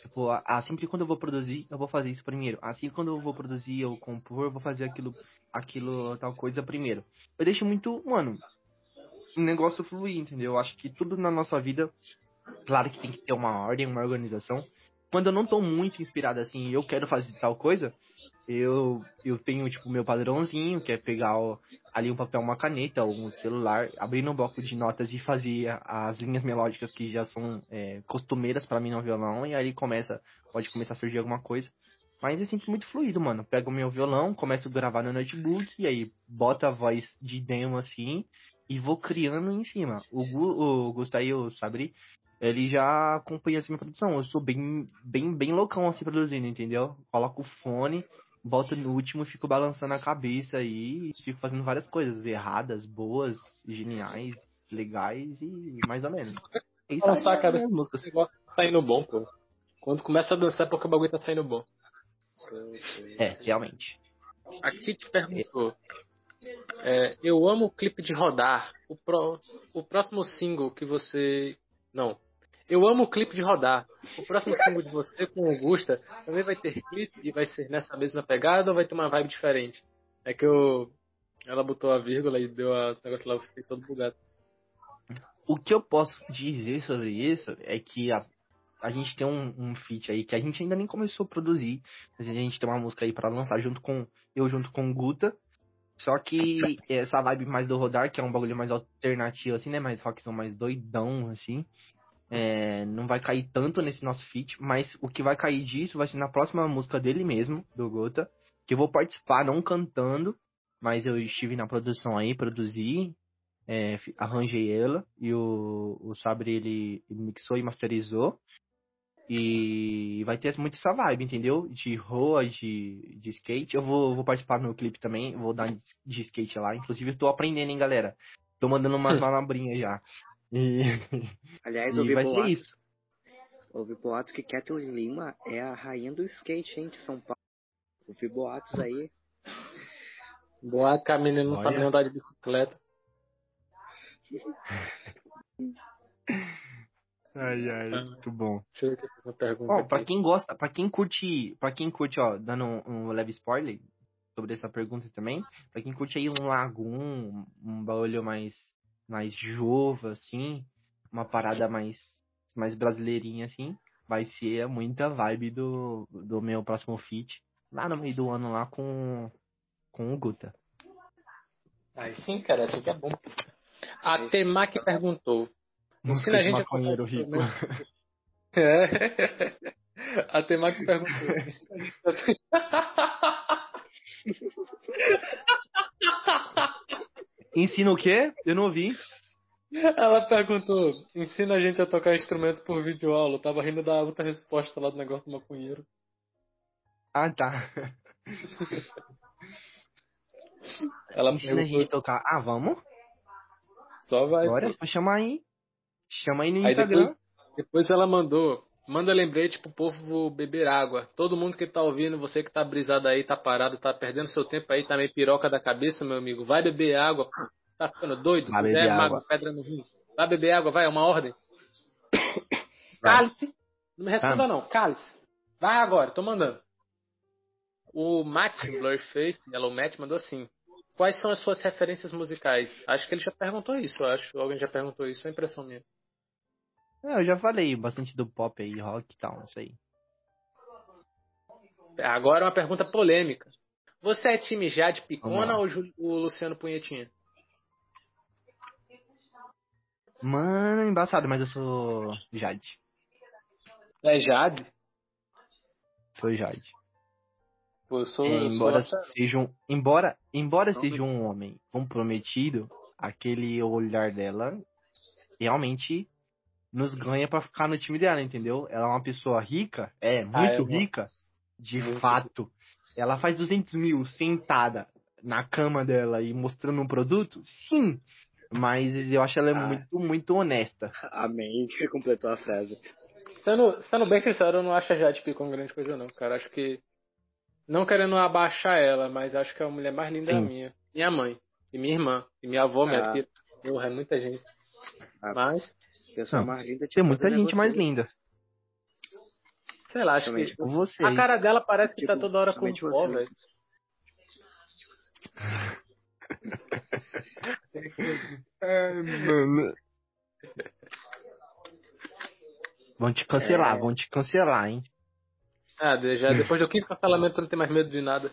Tipo, assim que quando eu vou produzir, eu vou fazer isso primeiro. Assim que quando eu vou produzir, eu compor, eu vou fazer aquilo, aquilo tal coisa primeiro. Eu deixo muito, mano, o negócio fluir, entendeu? Eu acho que tudo na nossa vida, claro que tem que ter uma ordem, uma organização. Quando eu não tô muito inspirado assim, eu quero fazer tal coisa, eu eu tenho tipo meu padrãozinho, que é pegar ali um papel, uma caneta ou um celular, abrir no bloco de notas e fazer as linhas melódicas que já são é, costumeiras pra mim no violão e aí começa pode começar a surgir alguma coisa. Mas é sempre muito fluido, mano. Pego o meu violão, começo a gravar no notebook e aí bota a voz de demo assim e vou criando em cima. O, Gu, o Gustavo e o Sabri, ele já acompanha assim minha produção. Eu sou bem, bem, bem loucão assim produzindo, entendeu? Coloco o fone, boto no último, fico balançando a cabeça aí fico fazendo várias coisas erradas, boas, geniais, legais e mais ou menos. E isso
Balançar
aí
a cabeça
as músicas.
Negócio tá saindo bom, pô. Quando começa a dançar é porque o bagulho tá saindo bom.
É, realmente.
A Kit perguntou. é, eu amo o clipe de rodar. O, pro- o próximo single que você. Não. Eu amo o clipe de rodar. O próximo single de você com Augusta também vai ter clipe e vai ser nessa mesma pegada ou vai ter uma vibe diferente? É que eu. Ela botou a vírgula e deu as negócios lá, eu fiquei todo bugado.
O que eu posso dizer sobre isso é que a, a gente tem um, um feat aí que a gente ainda nem começou a produzir. Mas a gente tem uma música aí pra lançar junto com eu junto com Guta. Só que essa vibe mais do Rodar, que é um bagulho mais alternativo, assim, né? Mais rockzão, mais doidão, assim. É, não vai cair tanto nesse nosso feat, mas o que vai cair disso vai ser na próxima música dele mesmo, do Gota. Que eu vou participar, não cantando, mas eu estive na produção aí, produzi, é, arranjei ela e o, o Sabre ele, ele mixou e masterizou. E vai ter muito essa vibe, entendeu? De roa, de, de skate. Eu vou, vou participar no clipe também, vou dar de skate lá. Inclusive, eu tô aprendendo, hein, galera? Tô mandando umas [LAUGHS] manobrinhas já. E, [LAUGHS]
Aliás,
e
ouvi boatos,
isso.
ouvi boatos que Kathleen Lima é a rainha do skate, hein, de São Paulo. Ouvi boatos aí.
Boa que a menina não
Olha.
sabe andar de bicicleta.
Ai, ai, muito bom.
Deixa eu ver uma pergunta.
Ó, pra quem gosta, pra quem curte, pra quem curte, ó, dando um, um leve spoiler sobre essa pergunta também, pra quem curte aí um lagoon, um bagulho mais, mais jova, assim, uma parada mais, mais brasileirinha, assim, vai ser muita vibe do, do meu próximo feat, lá no meio do ano, lá com, com o Guta.
Aí sim, cara, assim que é bom. A Temac perguntou. [LAUGHS] [LAUGHS] Ensina a gente a tocar
rico.
É. A Temac perguntou. Ensina
o quê? Eu não ouvi.
Ela perguntou: ensina a gente a tocar instrumentos por videoaula. Eu tava rindo da outra resposta lá do negócio do maconheiro.
Ah, tá.
Ela
Ensina a gente a tocar. Ah, vamos?
só vai.
Bora, só chamar aí. Chama aí no
Aí
Instagram.
depois, depois ela mandou. Manda lembrete pro povo beber água. Todo mundo que tá ouvindo, você que tá brisado aí, tá parado, tá perdendo seu tempo aí, tá meio piroca da cabeça, meu amigo. Vai beber água. Tá ficando doido?
Vai beber
Mago,
água.
pedra no rim. Vai beber água, vai, é uma ordem. [COUGHS] Cálice. Não me responda não. Cálice. Vai agora, tô mandando. O Matt Blurface, Yellow Matt, mandou assim. Quais são as suas referências musicais? Acho que ele já perguntou isso, eu acho. Alguém já perguntou isso, é impressão minha.
É, eu já falei bastante do pop aí, rock e tal, isso aí.
Agora uma pergunta polêmica. Você é time Jade Picona ou o Luciano Punhetinha?
Mano, embaçado, mas eu sou Jade.
É Jade?
Sou Jade.
Pô, eu sou,
É,
eu sou
embora seja um, embora, embora
Não,
seja um homem comprometido, aquele olhar dela realmente nos ganha pra ficar no time dela, entendeu? Ela é uma pessoa rica, é, muito
é, mano.
rica, de
Muito
fato. Ela faz 200 mil sentada na cama dela e mostrando um produto? Sim. Mas eu acho ela
Ah.
muito, muito honesta.
Amém. [LAUGHS] Completou a frase.
Sendo, sendo bem sincero, eu não acho a Jade Picon grande coisa, não, cara. Acho que. Não querendo abaixar ela, mas acho que é a mulher mais linda
Sim.
minha. Minha mãe. E minha irmã. E minha avó, minha
Ah.
filha. Porra, é muita gente.
Ah.
Mas,
Pessoa
Não,
mais linda de
Tem muita
todas é
gente mais linda.
sei lá, acho
Somente
que.
Como você.
A cara dela parece que tá
Tipo,
toda hora com pó, velho. [LAUGHS]
Mano. Vão te cancelar,
É.
vão te cancelar, hein?
Ah, já [LAUGHS] depois do quinto cancelamento eu não tenho mais medo de nada.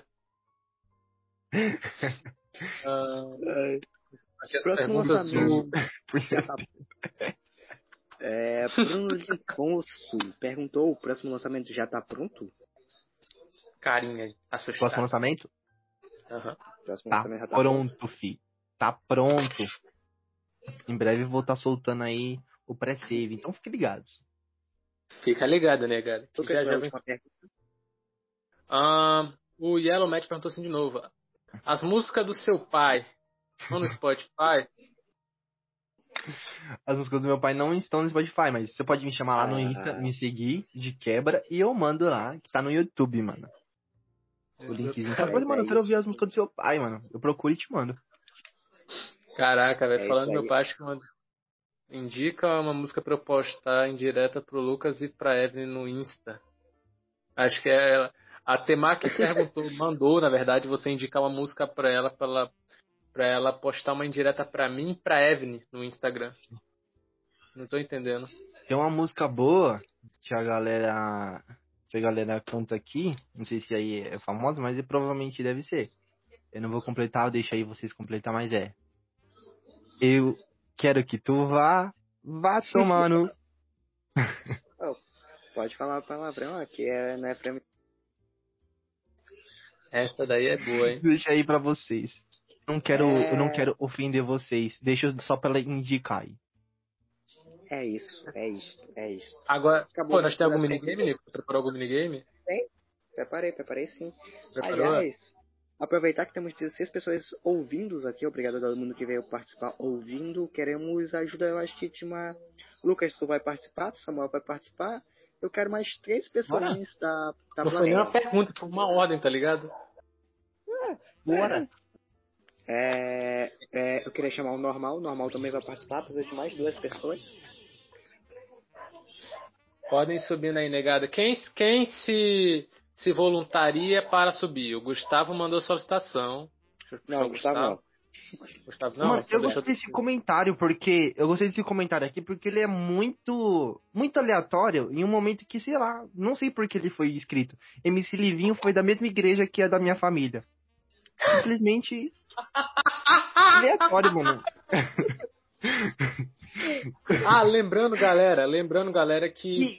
[LAUGHS] Ah, as
Próximo lançamento. Tá- É, Bruno Linconso perguntou: o próximo lançamento já tá pronto?
Carinha
Próximo
assustado.
lançamento?
Aham.
O próximo
Tá
lançamento já tá pronto.
pronto, fi. Tá pronto. Em breve eu vou estar soltando aí o pré-save, então fiquem ligados.
Fica ligado, né, cara? Que
Lucas,
já, já vem. Ah, o Yellow Match perguntou assim de novo. As músicas do seu pai estão no Spotify? [LAUGHS]
As músicas do meu pai não estão no Spotify, mas você pode me chamar lá no
Ah.
Insta, me seguir de quebra e eu mando lá, que tá no YouTube, mano. O linkzinho. Só
É,
pode, mano,
é
eu quero ouvir as músicas do seu pai, mano. Eu procuro e te mando.
Caraca, velho,
É
falando do meu pai, acho que uma... indica uma música pra eu postar em direta pro Lucas e pra Evelyn no Insta. Acho que é ela. A Temaki perguntou, mandou, na verdade, você indicar uma música pra ela, pra ela, pra ela postar uma indireta pra mim e pra Evelyn no Instagram. Não tô entendendo.
Tem uma música boa que a galera. Que a galera canta aqui. Não sei se aí é famosa, mas provavelmente deve ser. Eu não vou completar, eu deixo aí vocês completar, mas é. Eu quero que tu vá. Vá tomando. [LAUGHS]
Pode falar palavrão aqui, é, não é pra mim.
Essa daí é boa, hein?
Deixa aí pra vocês. Não quero,
É.
Eu não quero ofender vocês. Deixa eu só pra ela indicar aí.
É isso, é isso, é isso.
Agora,
Acabou
pô, nós temos algum minigame, Nico? Preparou algum minigame?
Preparei, preparei sim.
Preparou?
Aliás, aproveitar que temos 16 pessoas ouvindo aqui, obrigado a todo mundo que veio participar ouvindo. Queremos ajuda legítima. Lucas, tu vai participar, Samuel vai participar. Eu quero mais três pessoas da, da
Não foi nem uma pergunta, foi uma ordem, tá ligado?
Bora!
É, é, eu queria chamar o Normal, o Normal também vai participar, precisa de mais duas pessoas.
Podem subir aí, negada. Quem, quem se, se voluntaria para subir? O Gustavo mandou solicitação.
Não,
o
Gustavo não.
Gustavo não?
Mano, eu gostei desse comentário porque. Eu gostei desse comentário aqui porque ele é muito. Muito aleatório em um momento que, sei lá, não sei por que ele foi escrito. MC Livinho foi da mesma igreja que a da minha família. Simplesmente. aleatório, mano. [LAUGHS]
Ah, lembrando, galera, lembrando, galera, que
E-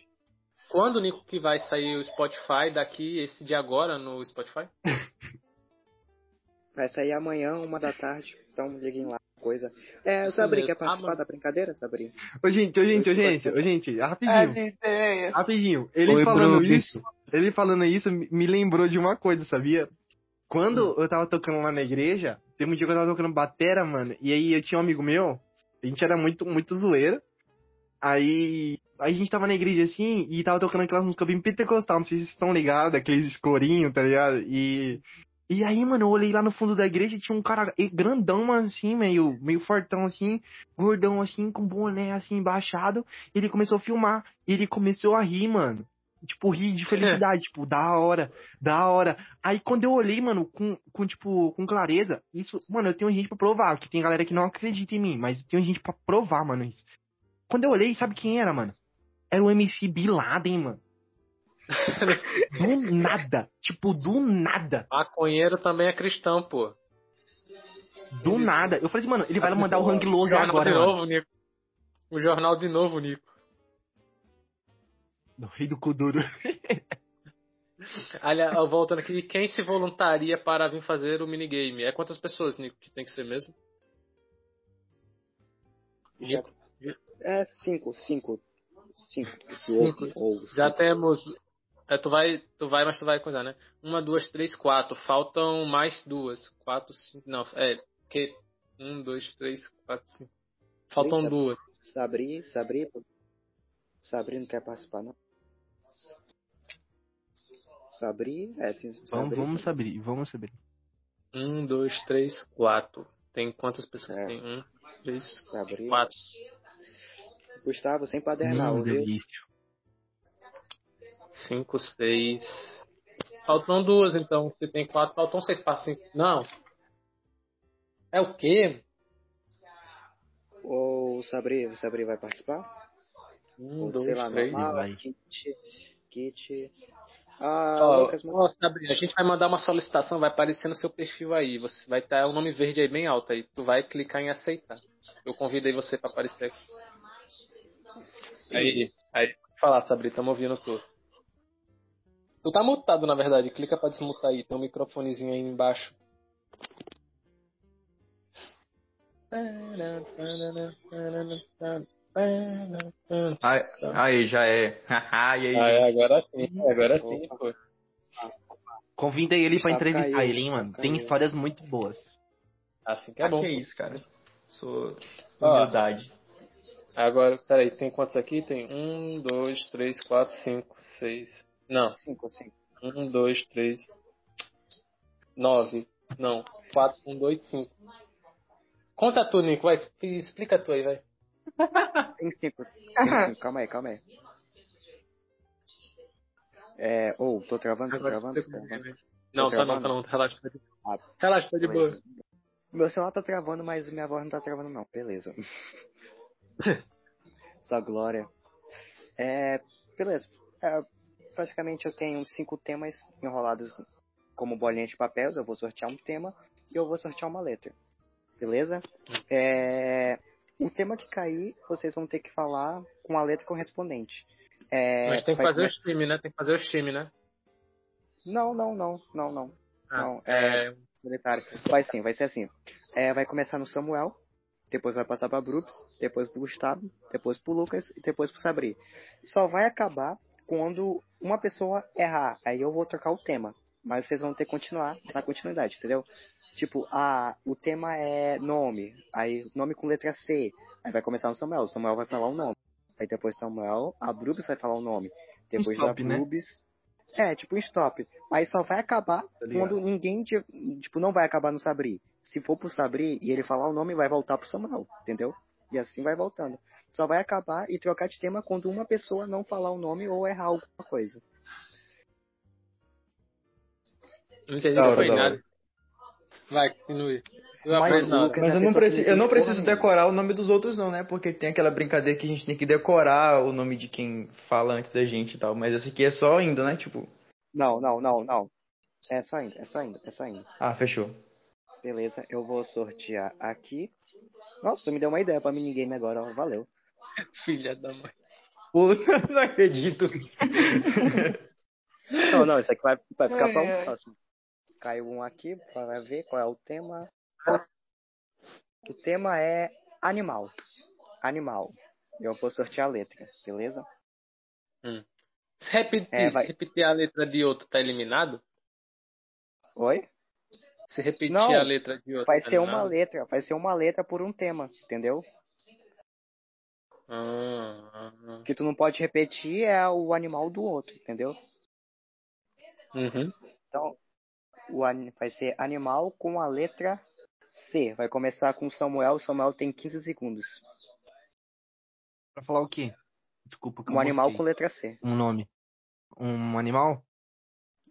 quando o Nico que vai sair o Spotify daqui, esse de agora no Spotify?
Vai sair amanhã, uma da tarde. Então liguem lá, coisa. É, Sabri,
mesmo.
quer participar
Ah,
da brincadeira, Sabri?
Ô, gente, ô, gente, ô, gente, ô, gente, rapidinho. Rapidinho. Ele
Oi,
falando
Bruno.
isso, ele falando isso me lembrou de uma coisa, sabia? Quando eu tava tocando lá na igreja, teve um dia que eu tava tocando batera, mano, e aí eu tinha um amigo meu, a gente era muito, muito zoeira. Aí, aí a gente tava na igreja assim, e tava tocando aquelas músicas bem pentecostal, não sei se vocês estão ligados, aqueles corinhos, tá ligado? E, e aí, mano, eu olhei lá no fundo da igreja e tinha um cara grandão, mano, assim, meio, meio fortão, assim, gordão, assim, com boné, assim, embaixado. Ele começou a filmar. E ele começou a rir, mano. Tipo, rir de felicidade, tipo, da hora, da hora. Aí quando eu olhei, mano, com, com, tipo, com clareza, isso, mano, eu tenho gente pra provar, que tem galera que não acredita em mim, mas eu tenho gente pra provar, mano, isso. Quando eu olhei, sabe quem era, mano? Era o MC Bin Laden, mano. [LAUGHS] Do nada. Tipo, do nada.
Maconheiro também é cristão, pô.
Do nada. Eu falei assim, mano, ele vai mandar o Hang
jornal
agora,
de
mano.
novo, Nico. O jornal de novo, Nico.
Do rei do Kuduro. [LAUGHS]
Aliás, voltando aqui, quem se voluntaria para vir fazer o minigame? É quantas pessoas, Nico, que tem que ser mesmo?
Já- É cinco, cinco. Cinco. Se
Cinco.
ou,
Já temos. É, tu vai, tu vai, mas tu vai coisar, né? Uma, duas, três, quatro. Faltam mais duas. Quatro, cinco. Não, é. Que Um, dois, três, quatro, cinco. Faltam
Eita.
duas.
Sabri, Sabri. Sabri não quer participar, não. Sabri, é, tem
Vamos,
Sabri.
vamos saber, vamos saber.
Um, dois, três, quatro. Tem quantas pessoas
É.
tem? Um, três,
Sabri.
quatro.
Gustavo, sem padernal,
Hum,
viu?
delícia.
Cinco, seis. Faltam duas, então. Se tem quatro, faltam seis para cinco. Não. É o quê?
Ou o Sabri, o Sabri vai participar?
Um,
Ou,
dois,
sei lá,
três.
normal,
Vai.
Kit, Kit. Ah,
Ó,
Lucas,
ó, Sabrina, a gente vai mandar uma solicitação, vai aparecer no seu perfil aí. Você vai estar o nome verde aí bem alto aí. Tu vai clicar em aceitar. Eu convidei você para aparecer aqui. Aí, aí, pode falar, Sabrina, estamos ouvindo tu. Tu tá mutado, na verdade. Clica pra desmutar aí. Tem um microfonezinho aí embaixo.
Aí, aí já é. [LAUGHS] Aí, aí,
agora sim, agora sim, pô.
Convidei ele pra
Gustavo
entrevistar
caiu,
ele, hein, mano.
Gustavo
Tem
caiu.
histórias muito boas.
Assim que é
Ah,
bom.
que é isso, cara. Sou
Ó.
humildade.
Agora, peraí, tem quantos aqui? Tem um, dois, três, quatro, cinco, seis. Não,
cinco, cinco.
um, dois, três, nove. Não, quatro, um, dois, cinco. Conta tu, Nico, vai, explica tu aí, vai.
Tem cinco. Tem cinco. Calma aí, calma aí. É, ou, tô travando, tô travando.
explica
tô travando.
meme. Não,
Tô
tá não, tá não, relaxa, tá de
Ah,
Relaxa, tá de boa.
beleza. Meu celular tá travando, mas minha voz não tá travando, não. Beleza. [LAUGHS] Só glória. É, beleza. É, praticamente eu tenho cinco temas enrolados como bolinha de papéis. Eu vou sortear um tema e eu vou sortear uma letra. Beleza? É, o tema que cair, vocês vão ter que falar com a letra correspondente. É,
Mas tem que fazer
começar-
os times, né? Tem que fazer os times, né?
Não, não, não, não, não.
Ah,
Não,
é...
solitário. Vai sim, vai ser assim. É, vai começar no Samuel, depois vai passar pra Brooks, depois pro Gustavo, depois pro Lucas e depois pro Sabri. Só vai acabar quando uma pessoa errar. Aí eu vou trocar o tema. Mas vocês vão ter que continuar na continuidade, entendeu? Tipo, ah, o tema é nome. Aí nome com letra C. Aí vai começar no Samuel. O Samuel vai falar o nome. Aí depois Samuel, a Brooks vai falar o nome. Depois
stop,
da
né?
Brooks. É, tipo um stop. Aí só vai acabar
Tá
quando ninguém, ti- tipo, não vai acabar no Sabri. Se for pro Sabri e ele falar o nome, vai voltar pro Samuel, entendeu? E assim vai voltando. Só vai acabar e trocar de tema quando uma pessoa não falar o nome ou errar alguma coisa.
Não entendi
hora,
foi
da
nada. Vai, continue. Eu
Mas.
Lucas
mas
é
eu não,
pessoa que
preciso,
não
eu não preciso decorar o nome dos outros, não, né? Porque tem aquela brincadeira que a gente tem que decorar o nome de quem fala antes da gente e tal. Mas esse aqui é só indo, né? Tipo,
Não, não, não, não. É só indo, é só indo, é só indo.
ah, fechou.
Beleza, eu vou sortear aqui. Nossa, tu me deu uma ideia pra minigame agora, ó. Valeu. [LAUGHS]
Filha da mãe.
Pô, [LAUGHS] não acredito. [LAUGHS]
Não, não, isso aqui vai, vai ficar para
ai.
um próximo. Caiu um aqui para ver qual é o tema. O tema é animal. Animal. Eu vou sortear a letra, beleza?
Se repetir,
É, vai.
se repetir a letra de outro, tá eliminado?
Oi?
Se repetir
Não,
a letra de outro,
Vai
tá
ser uma
eliminado?
letra, vai ser uma letra por um tema, entendeu?
Ah, ah, ah.
O que tu não pode repetir é o animal do outro, entendeu?
Uhum.
Então, o vai ser animal com a letra C. Vai começar com Samuel. Samuel tem 15 segundos.
Pra falar o quê? Desculpa que eu
Um animal
mosquei.
com letra C.
Um nome. Um animal?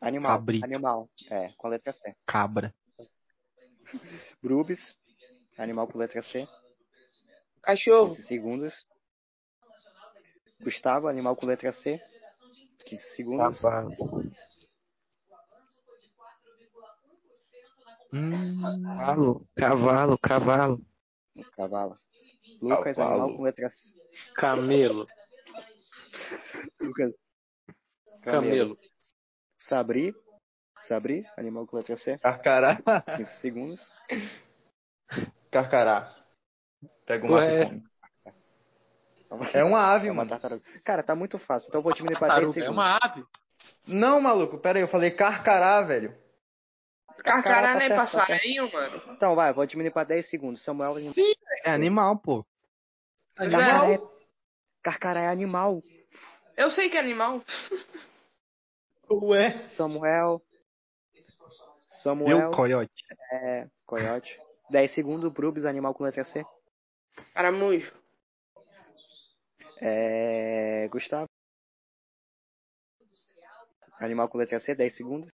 Animal.
Cabrito.
Animal. É, com a letra C.
Cabra. [LAUGHS]
Brubis. Animal com letra C.
Cachorro.
15 segundos. Gustavo. Animal com letra C. 15 segundos.
Hum,
Cavalo, cavalo, cavalo.
Cavalo. Lucas.
Cavalo.
Animal com letra C.
Camelo.
Lucas.
Camelo.
Sabri. Sabri. Animal com letra C.
Carcará.
15 segundos.
Carcará. Pega
Ué.
come. É uma ave,
É uma
mano.
tartaruga. Cara, tá muito fácil. Então eu vou diminuir pra 10
Tartaruga é
segundos.
uma ave.
Não, maluco, pera aí, eu falei carcará, velho.
Carcará não é
tá certo, tá
passarinho, mano?
Então vai, vou diminuir pra 10 segundos. Samuel.
Sim, é animal, pô.
Carcará
É,
é... Carcará é animal.
eu sei que é animal.
Ué.
Samuel. Samuel.
coiote?
É. Coiote. 10 segundos. Brubis, animal com letra C.
Caramujo.
É. Gustavo. Animal com letra C, 10 segundos.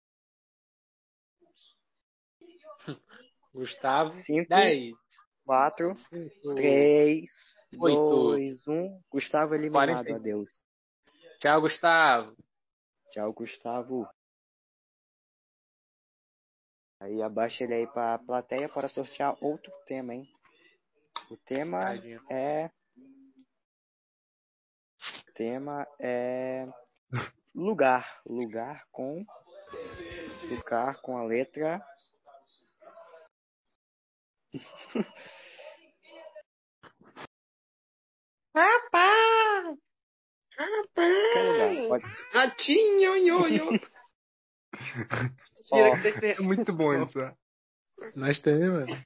Gustavo.
5,
10.
4,
cinco,
3,
Oito.
2, 1. Gustavo eliminado,
Quarenta.
adeus.
Tchau, Gustavo.
Tchau, Gustavo. Aí abaixa ele aí pra plateia para sortear outro tema, hein? O tema
Tadinho.
é. O tema é. [LAUGHS] Lugar. Lugar com. Lugar com a letra.
Rapaz! Rapaz!
Pode...
Ratinho. [LAUGHS]
Ó,
É muito bom isso.
Nós temos, mano.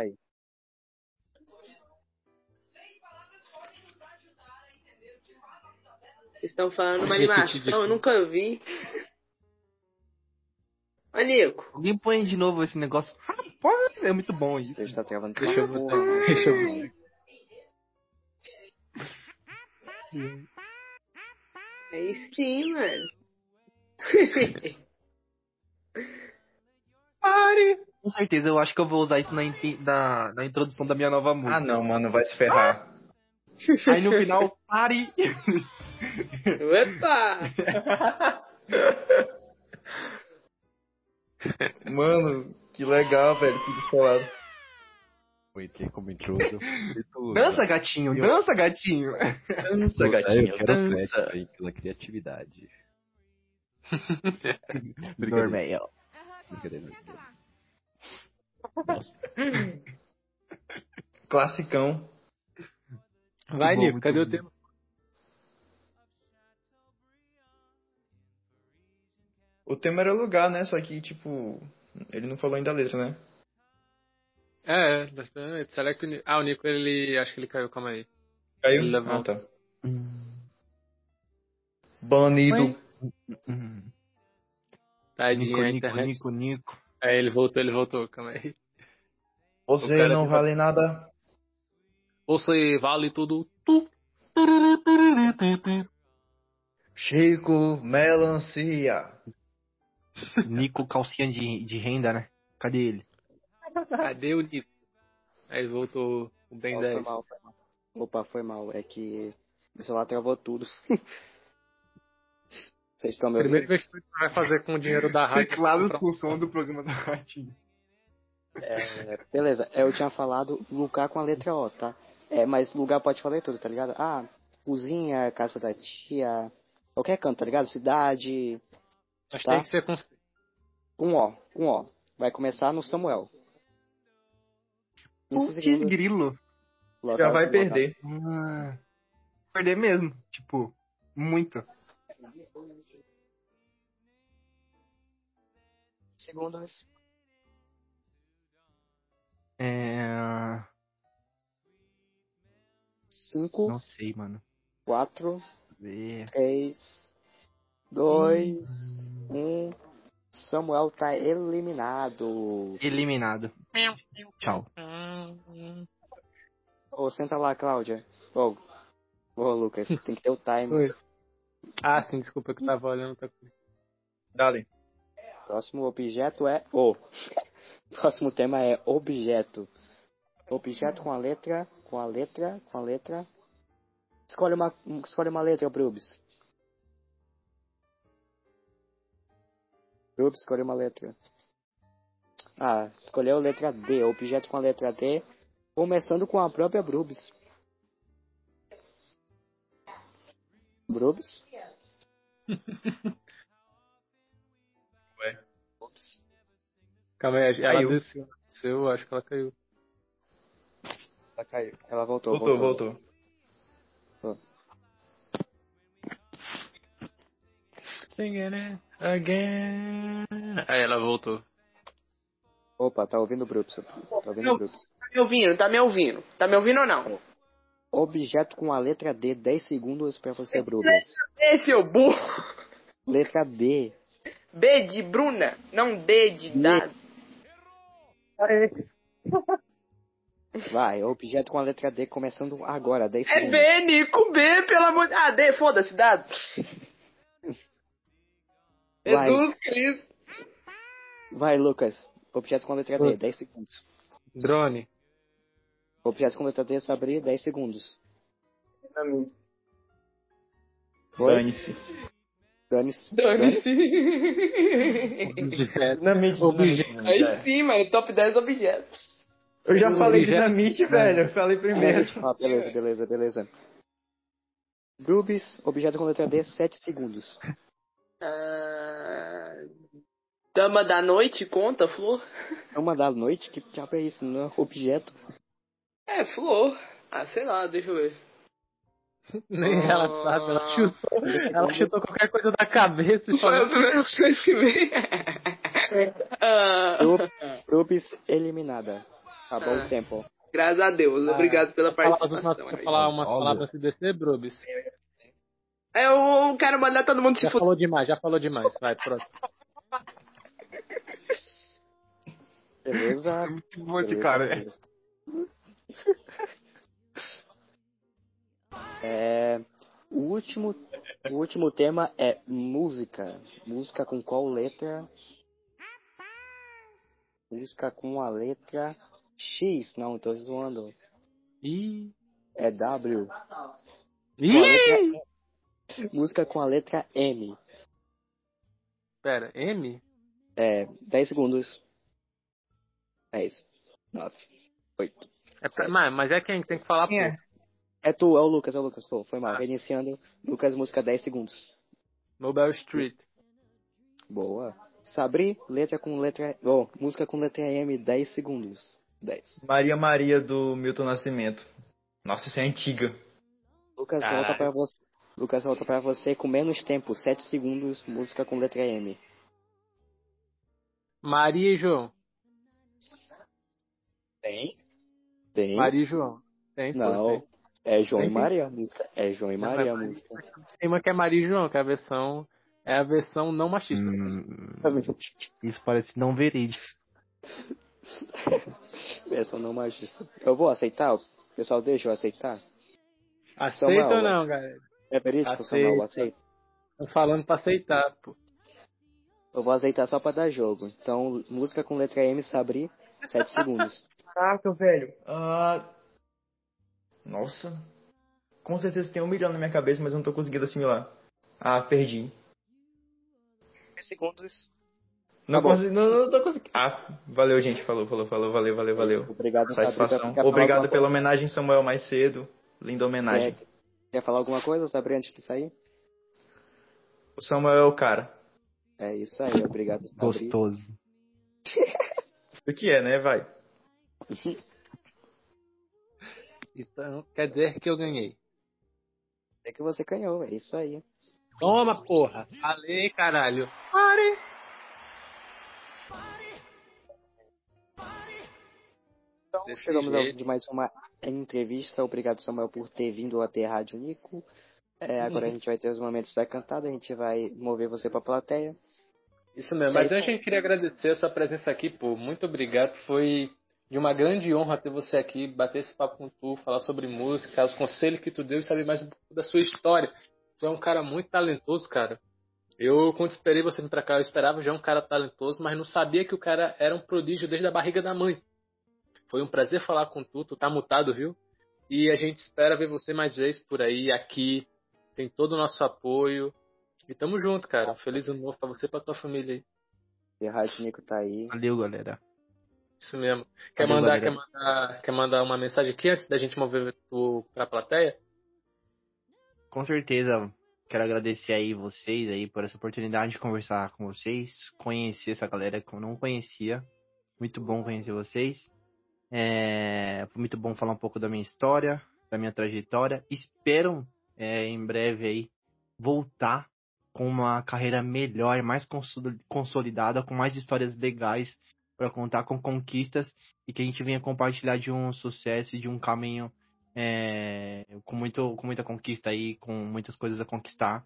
aí.
Estão falando uma animação, eu nunca vi. Ô, Nico,
Alguém põe de novo esse negócio. Rapaz, é muito bom isso.
Travando
Deixa eu botar. [LAUGHS] Deixa eu botar.
aí sim, mano. [LAUGHS]
Com certeza, eu acho que eu vou usar isso na, na, na introdução da minha nova música.
Ah, não, mano, vai se ferrar. [LAUGHS]
Aí no final, pare!
Opa!
Mano, que legal, velho, tudo falado.
Eu entrei como intruso.
Dança, gatinho, dança, gatinho!
Dança,
Eu
gatinho,
quero
dança.
aí pela criatividade. [LAUGHS]
Dormeio.
Brincadeira, brincadeira.
Classicão.
Vai, Nico, cadê o tema?
O tema era lugar, né? Só que, tipo, ele não falou ainda a letra, né?
É, é, será que o Nico... Ah, o Nico, ele... Acho que ele caiu, calma aí.
Caiu?
Ele levou.
Ah, tá. Banido.
Tadinho,
Nico, Nico. Nico, Nico.
É, ele voltou, ele voltou, calma aí.
Você não vale nada.
Você vale tudo. Tu.
Chico Melancia.
Nico, calcinha de, de renda, né? Cadê ele?
Cadê o Nico? Aí voltou o Ben
foi
10.
mal, foi mal. Opa, foi mal. É que meu celular travou tudo. [LAUGHS] Vocês estão me ouvindo?
Primeiro investimento que vai fazer com o dinheiro da rádio.
Teclados com som do programa da Ratinho.
É, beleza, eu tinha falado lugar com a letra O, tá? É, mas lugar pode falar tudo, tá ligado? Ah, cozinha, casa da tia, qualquer canto, tá ligado? Cidade,
Mas
Tá.
tem que ser com.
com O, com O. Vai começar no Samuel. 15
Putz,
segundos,
Já
grilo.
local-
vai
local-
perder.
Ah, perder mesmo. Tipo, muito.
Segundos.
É...
5,
Não sei, mano.
4,
Ver.
3, 2, 1. Samuel tá eliminado.
Eliminado. Tchau.
Ô, senta lá, Cláudia. Ô, ô Lucas, [LAUGHS] tem que ter o time.
Oi. Ah, sim, desculpa que eu tava olhando coisa.
Dale.
Próximo objeto é o. [LAUGHS] Próximo tema é objeto. Objeto com a letra, com a letra, com a letra. Escolhe uma, escolhe uma letra, Brubs. Brubs, escolhe uma letra. Ah, escolheu a letra D. Objeto com a letra D. Começando com a própria Brubs. Brubs? [LAUGHS]
Calma aí, ela
Caiu.
desceu. Desceu, acho que ela caiu.
Ela caiu. Ela voltou,
Voltou,
voltou.
voltou.
Singing it again. Aí ela voltou.
Opa, tá ouvindo o Brups? Tá ouvindo o Brups?
Tá me ouvindo? Tá me ouvindo? Tá me ouvindo ou não?
Objeto com a letra D, 10 segundos pra você, Brups.
Esse é o burro.
Letra D.
B de Bruna, não D de dado. [LAUGHS]
Vai, objeto com a letra D começando agora, 10
É
segundos.
B, Nico, B, pelo amor de... Ah, D, foda-se, dado. [LAUGHS]
Vai.
Jesus Cristo.
Vai, Lucas. Objeto com letra D, 10 segundos.
Drone.
Objeto com letra D, abrir 10 segundos.
Dane-se.
Dane-se.
Dane-se.
Dinamite,
Objeto.
Aí sim, mano, top 10 objetos.
Eu já falei dinamite, velho. Eu falei primeiro.
Ah, beleza, beleza, beleza. Brubis, objeto com letra D, 7 segundos.
Ah, Dama da noite, conta, flor? [LAUGHS]
É uma da noite? Que diabo é isso? Não é objeto.
É, flor. Ah, sei lá, deixa eu ver. [LAUGHS]
Nem ela sabe, ela chutou. Ela chutou qualquer coisa da cabeça e
Foi a
falou.
primeira coisa que veio. [LAUGHS] Ah,
Brubis, eliminada. Acabou
Ah.
o tempo.
graças a Deus, obrigado pela participação.
quer falar umas
Óbvio.
palavras CDC, Brubis?
Eu quero mandar todo mundo se
Já
fuder.
falou demais, já falou demais. Vai, pronto.
Beleza?
Muito bom esse cara, né? [LAUGHS]
É, o último, o último tema é música. Música com qual letra? Música com a letra X. Não, tô zoando.
Ih.
É W.
Ih!
Música com a letra M.
Pera, M?
É, 10 segundos. 10, 9, 8.
É pra- mas, mas é quem tem que falar,
é?
É tu, é o Lucas, é o Lucas. Pô, foi mal. Reiniciando. Lucas, música 10 segundos.
Mobile Street.
Boa. Sabri, letra com letra. Oh, música com letra M, 10 segundos. 10.
Maria Maria do Milton Nascimento. Nossa, essa é antiga.
Lucas,
Caralho.
volta pra você. Lucas, volta pra você com menos tempo, 7 segundos, música com letra M.
Maria e João.
Tem? Tem?
Maria e João. Tem, pô,
Não.
tem.
É João
Tem
e. Maria a música. É João e Maria a música.
Tem uma que é Maria e João, que é a versão. É a versão não machista.
Hum, isso parece não verídico. [LAUGHS]
Essa não machista. Eu vou aceitar? O pessoal deixa eu aceitar?
Aceita ou não, galera?
É verídico. Samuel? Aceita.
Tô falando pra aceitar, pô.
Eu vou aceitar só pra dar jogo. Então, música com letra M, Sabri, 7 segundos.
Caraca, velho. Ah... Nossa. Com certeza tem um milhão na minha cabeça, mas eu não tô conseguindo assimilar. Ah, perdi.
10 segundos.
Não,
bom.
consegui, não, não tô conseguindo. Ah, valeu, gente. Falou, falou, falou, valeu, valeu, valeu.
Obrigado.
Satisfação. Obrigado pela homenagem, Samuel, mais cedo. Linda homenagem.
Quer, quer falar alguma coisa, Sabri, antes de sair?
O Samuel é o cara.
É isso aí, obrigado, Sabri.
Gostoso. [LAUGHS]
O que é, né? Vai.
Então, quer dizer que eu ganhei.
É que você ganhou, é isso aí.
Toma, porra. Falei, caralho. Pare.
Então,
Desse
chegamos ao
jeito.
de mais uma entrevista. Obrigado, Samuel, por ter vindo até a Rádio Nico. É, agora a gente vai ter os momentos da cantada, a gente vai mover você pra plateia.
Isso mesmo.
É
Mas
isso
antes a gente queria agradecer a sua presença aqui, pô. Muito obrigado. Foi de uma grande honra ter você aqui, bater esse papo com tu, falar sobre música, os conselhos que tu deu e saber mais um pouco da sua história. Tu é um cara muito talentoso, cara. Eu, quando esperei você vir pra cá, eu esperava já um cara talentoso, mas não sabia que o cara era um prodígio desde a barriga da mãe. Foi um prazer falar com tu, tu tá mutado, viu? E a gente espera ver você mais vezes por aí, aqui. Tem todo o nosso apoio. E tamo junto, cara. Um feliz ano novo pra você e pra tua família aí.
E Rádio Nico tá aí.
Valeu, galera.
Isso mesmo. Quer
Valeu,
mandar, quer mandar, quer mandar uma mensagem aqui antes da gente mover tu pra plateia?
Com certeza, quero agradecer aí vocês aí por essa oportunidade de conversar com vocês, conhecer essa galera que eu não conhecia. Muito bom conhecer vocês. É, foi muito bom falar um pouco da minha história, da minha trajetória. Espero é, em breve aí voltar com uma carreira melhor, mais consolidada, com mais histórias legais para contar, com conquistas e que a gente venha compartilhar de um sucesso e de um caminho é, com, muito, com muita conquista aí, com muitas coisas a conquistar.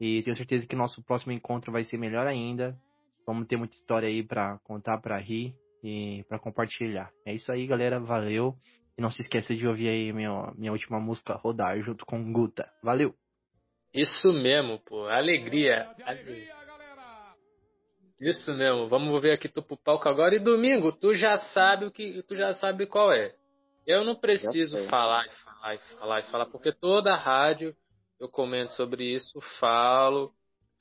E tenho certeza que nosso próximo encontro vai ser melhor ainda. Vamos ter muita história aí para contar, para rir e para compartilhar. É isso aí, galera. Valeu. E não se esqueça de ouvir aí minha, minha última música, Rodar, junto com Guta. Valeu!
Isso mesmo, pô. Alegria. Alegria. Isso mesmo. Vamos ver aqui tu pro palco agora. E domingo, tu já sabe o que. Tu já sabe qual é. Eu não preciso falar e falar e falar e falar, porque toda rádio eu comento sobre isso, falo,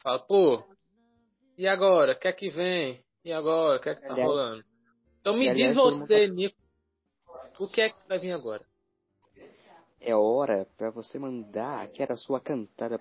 falo, pô, e agora? O que é que vem? E agora? O que é que tá rolando? Então me diz você, Nico, o que é que vai vir agora?
É hora para você mandar aquela sua cantada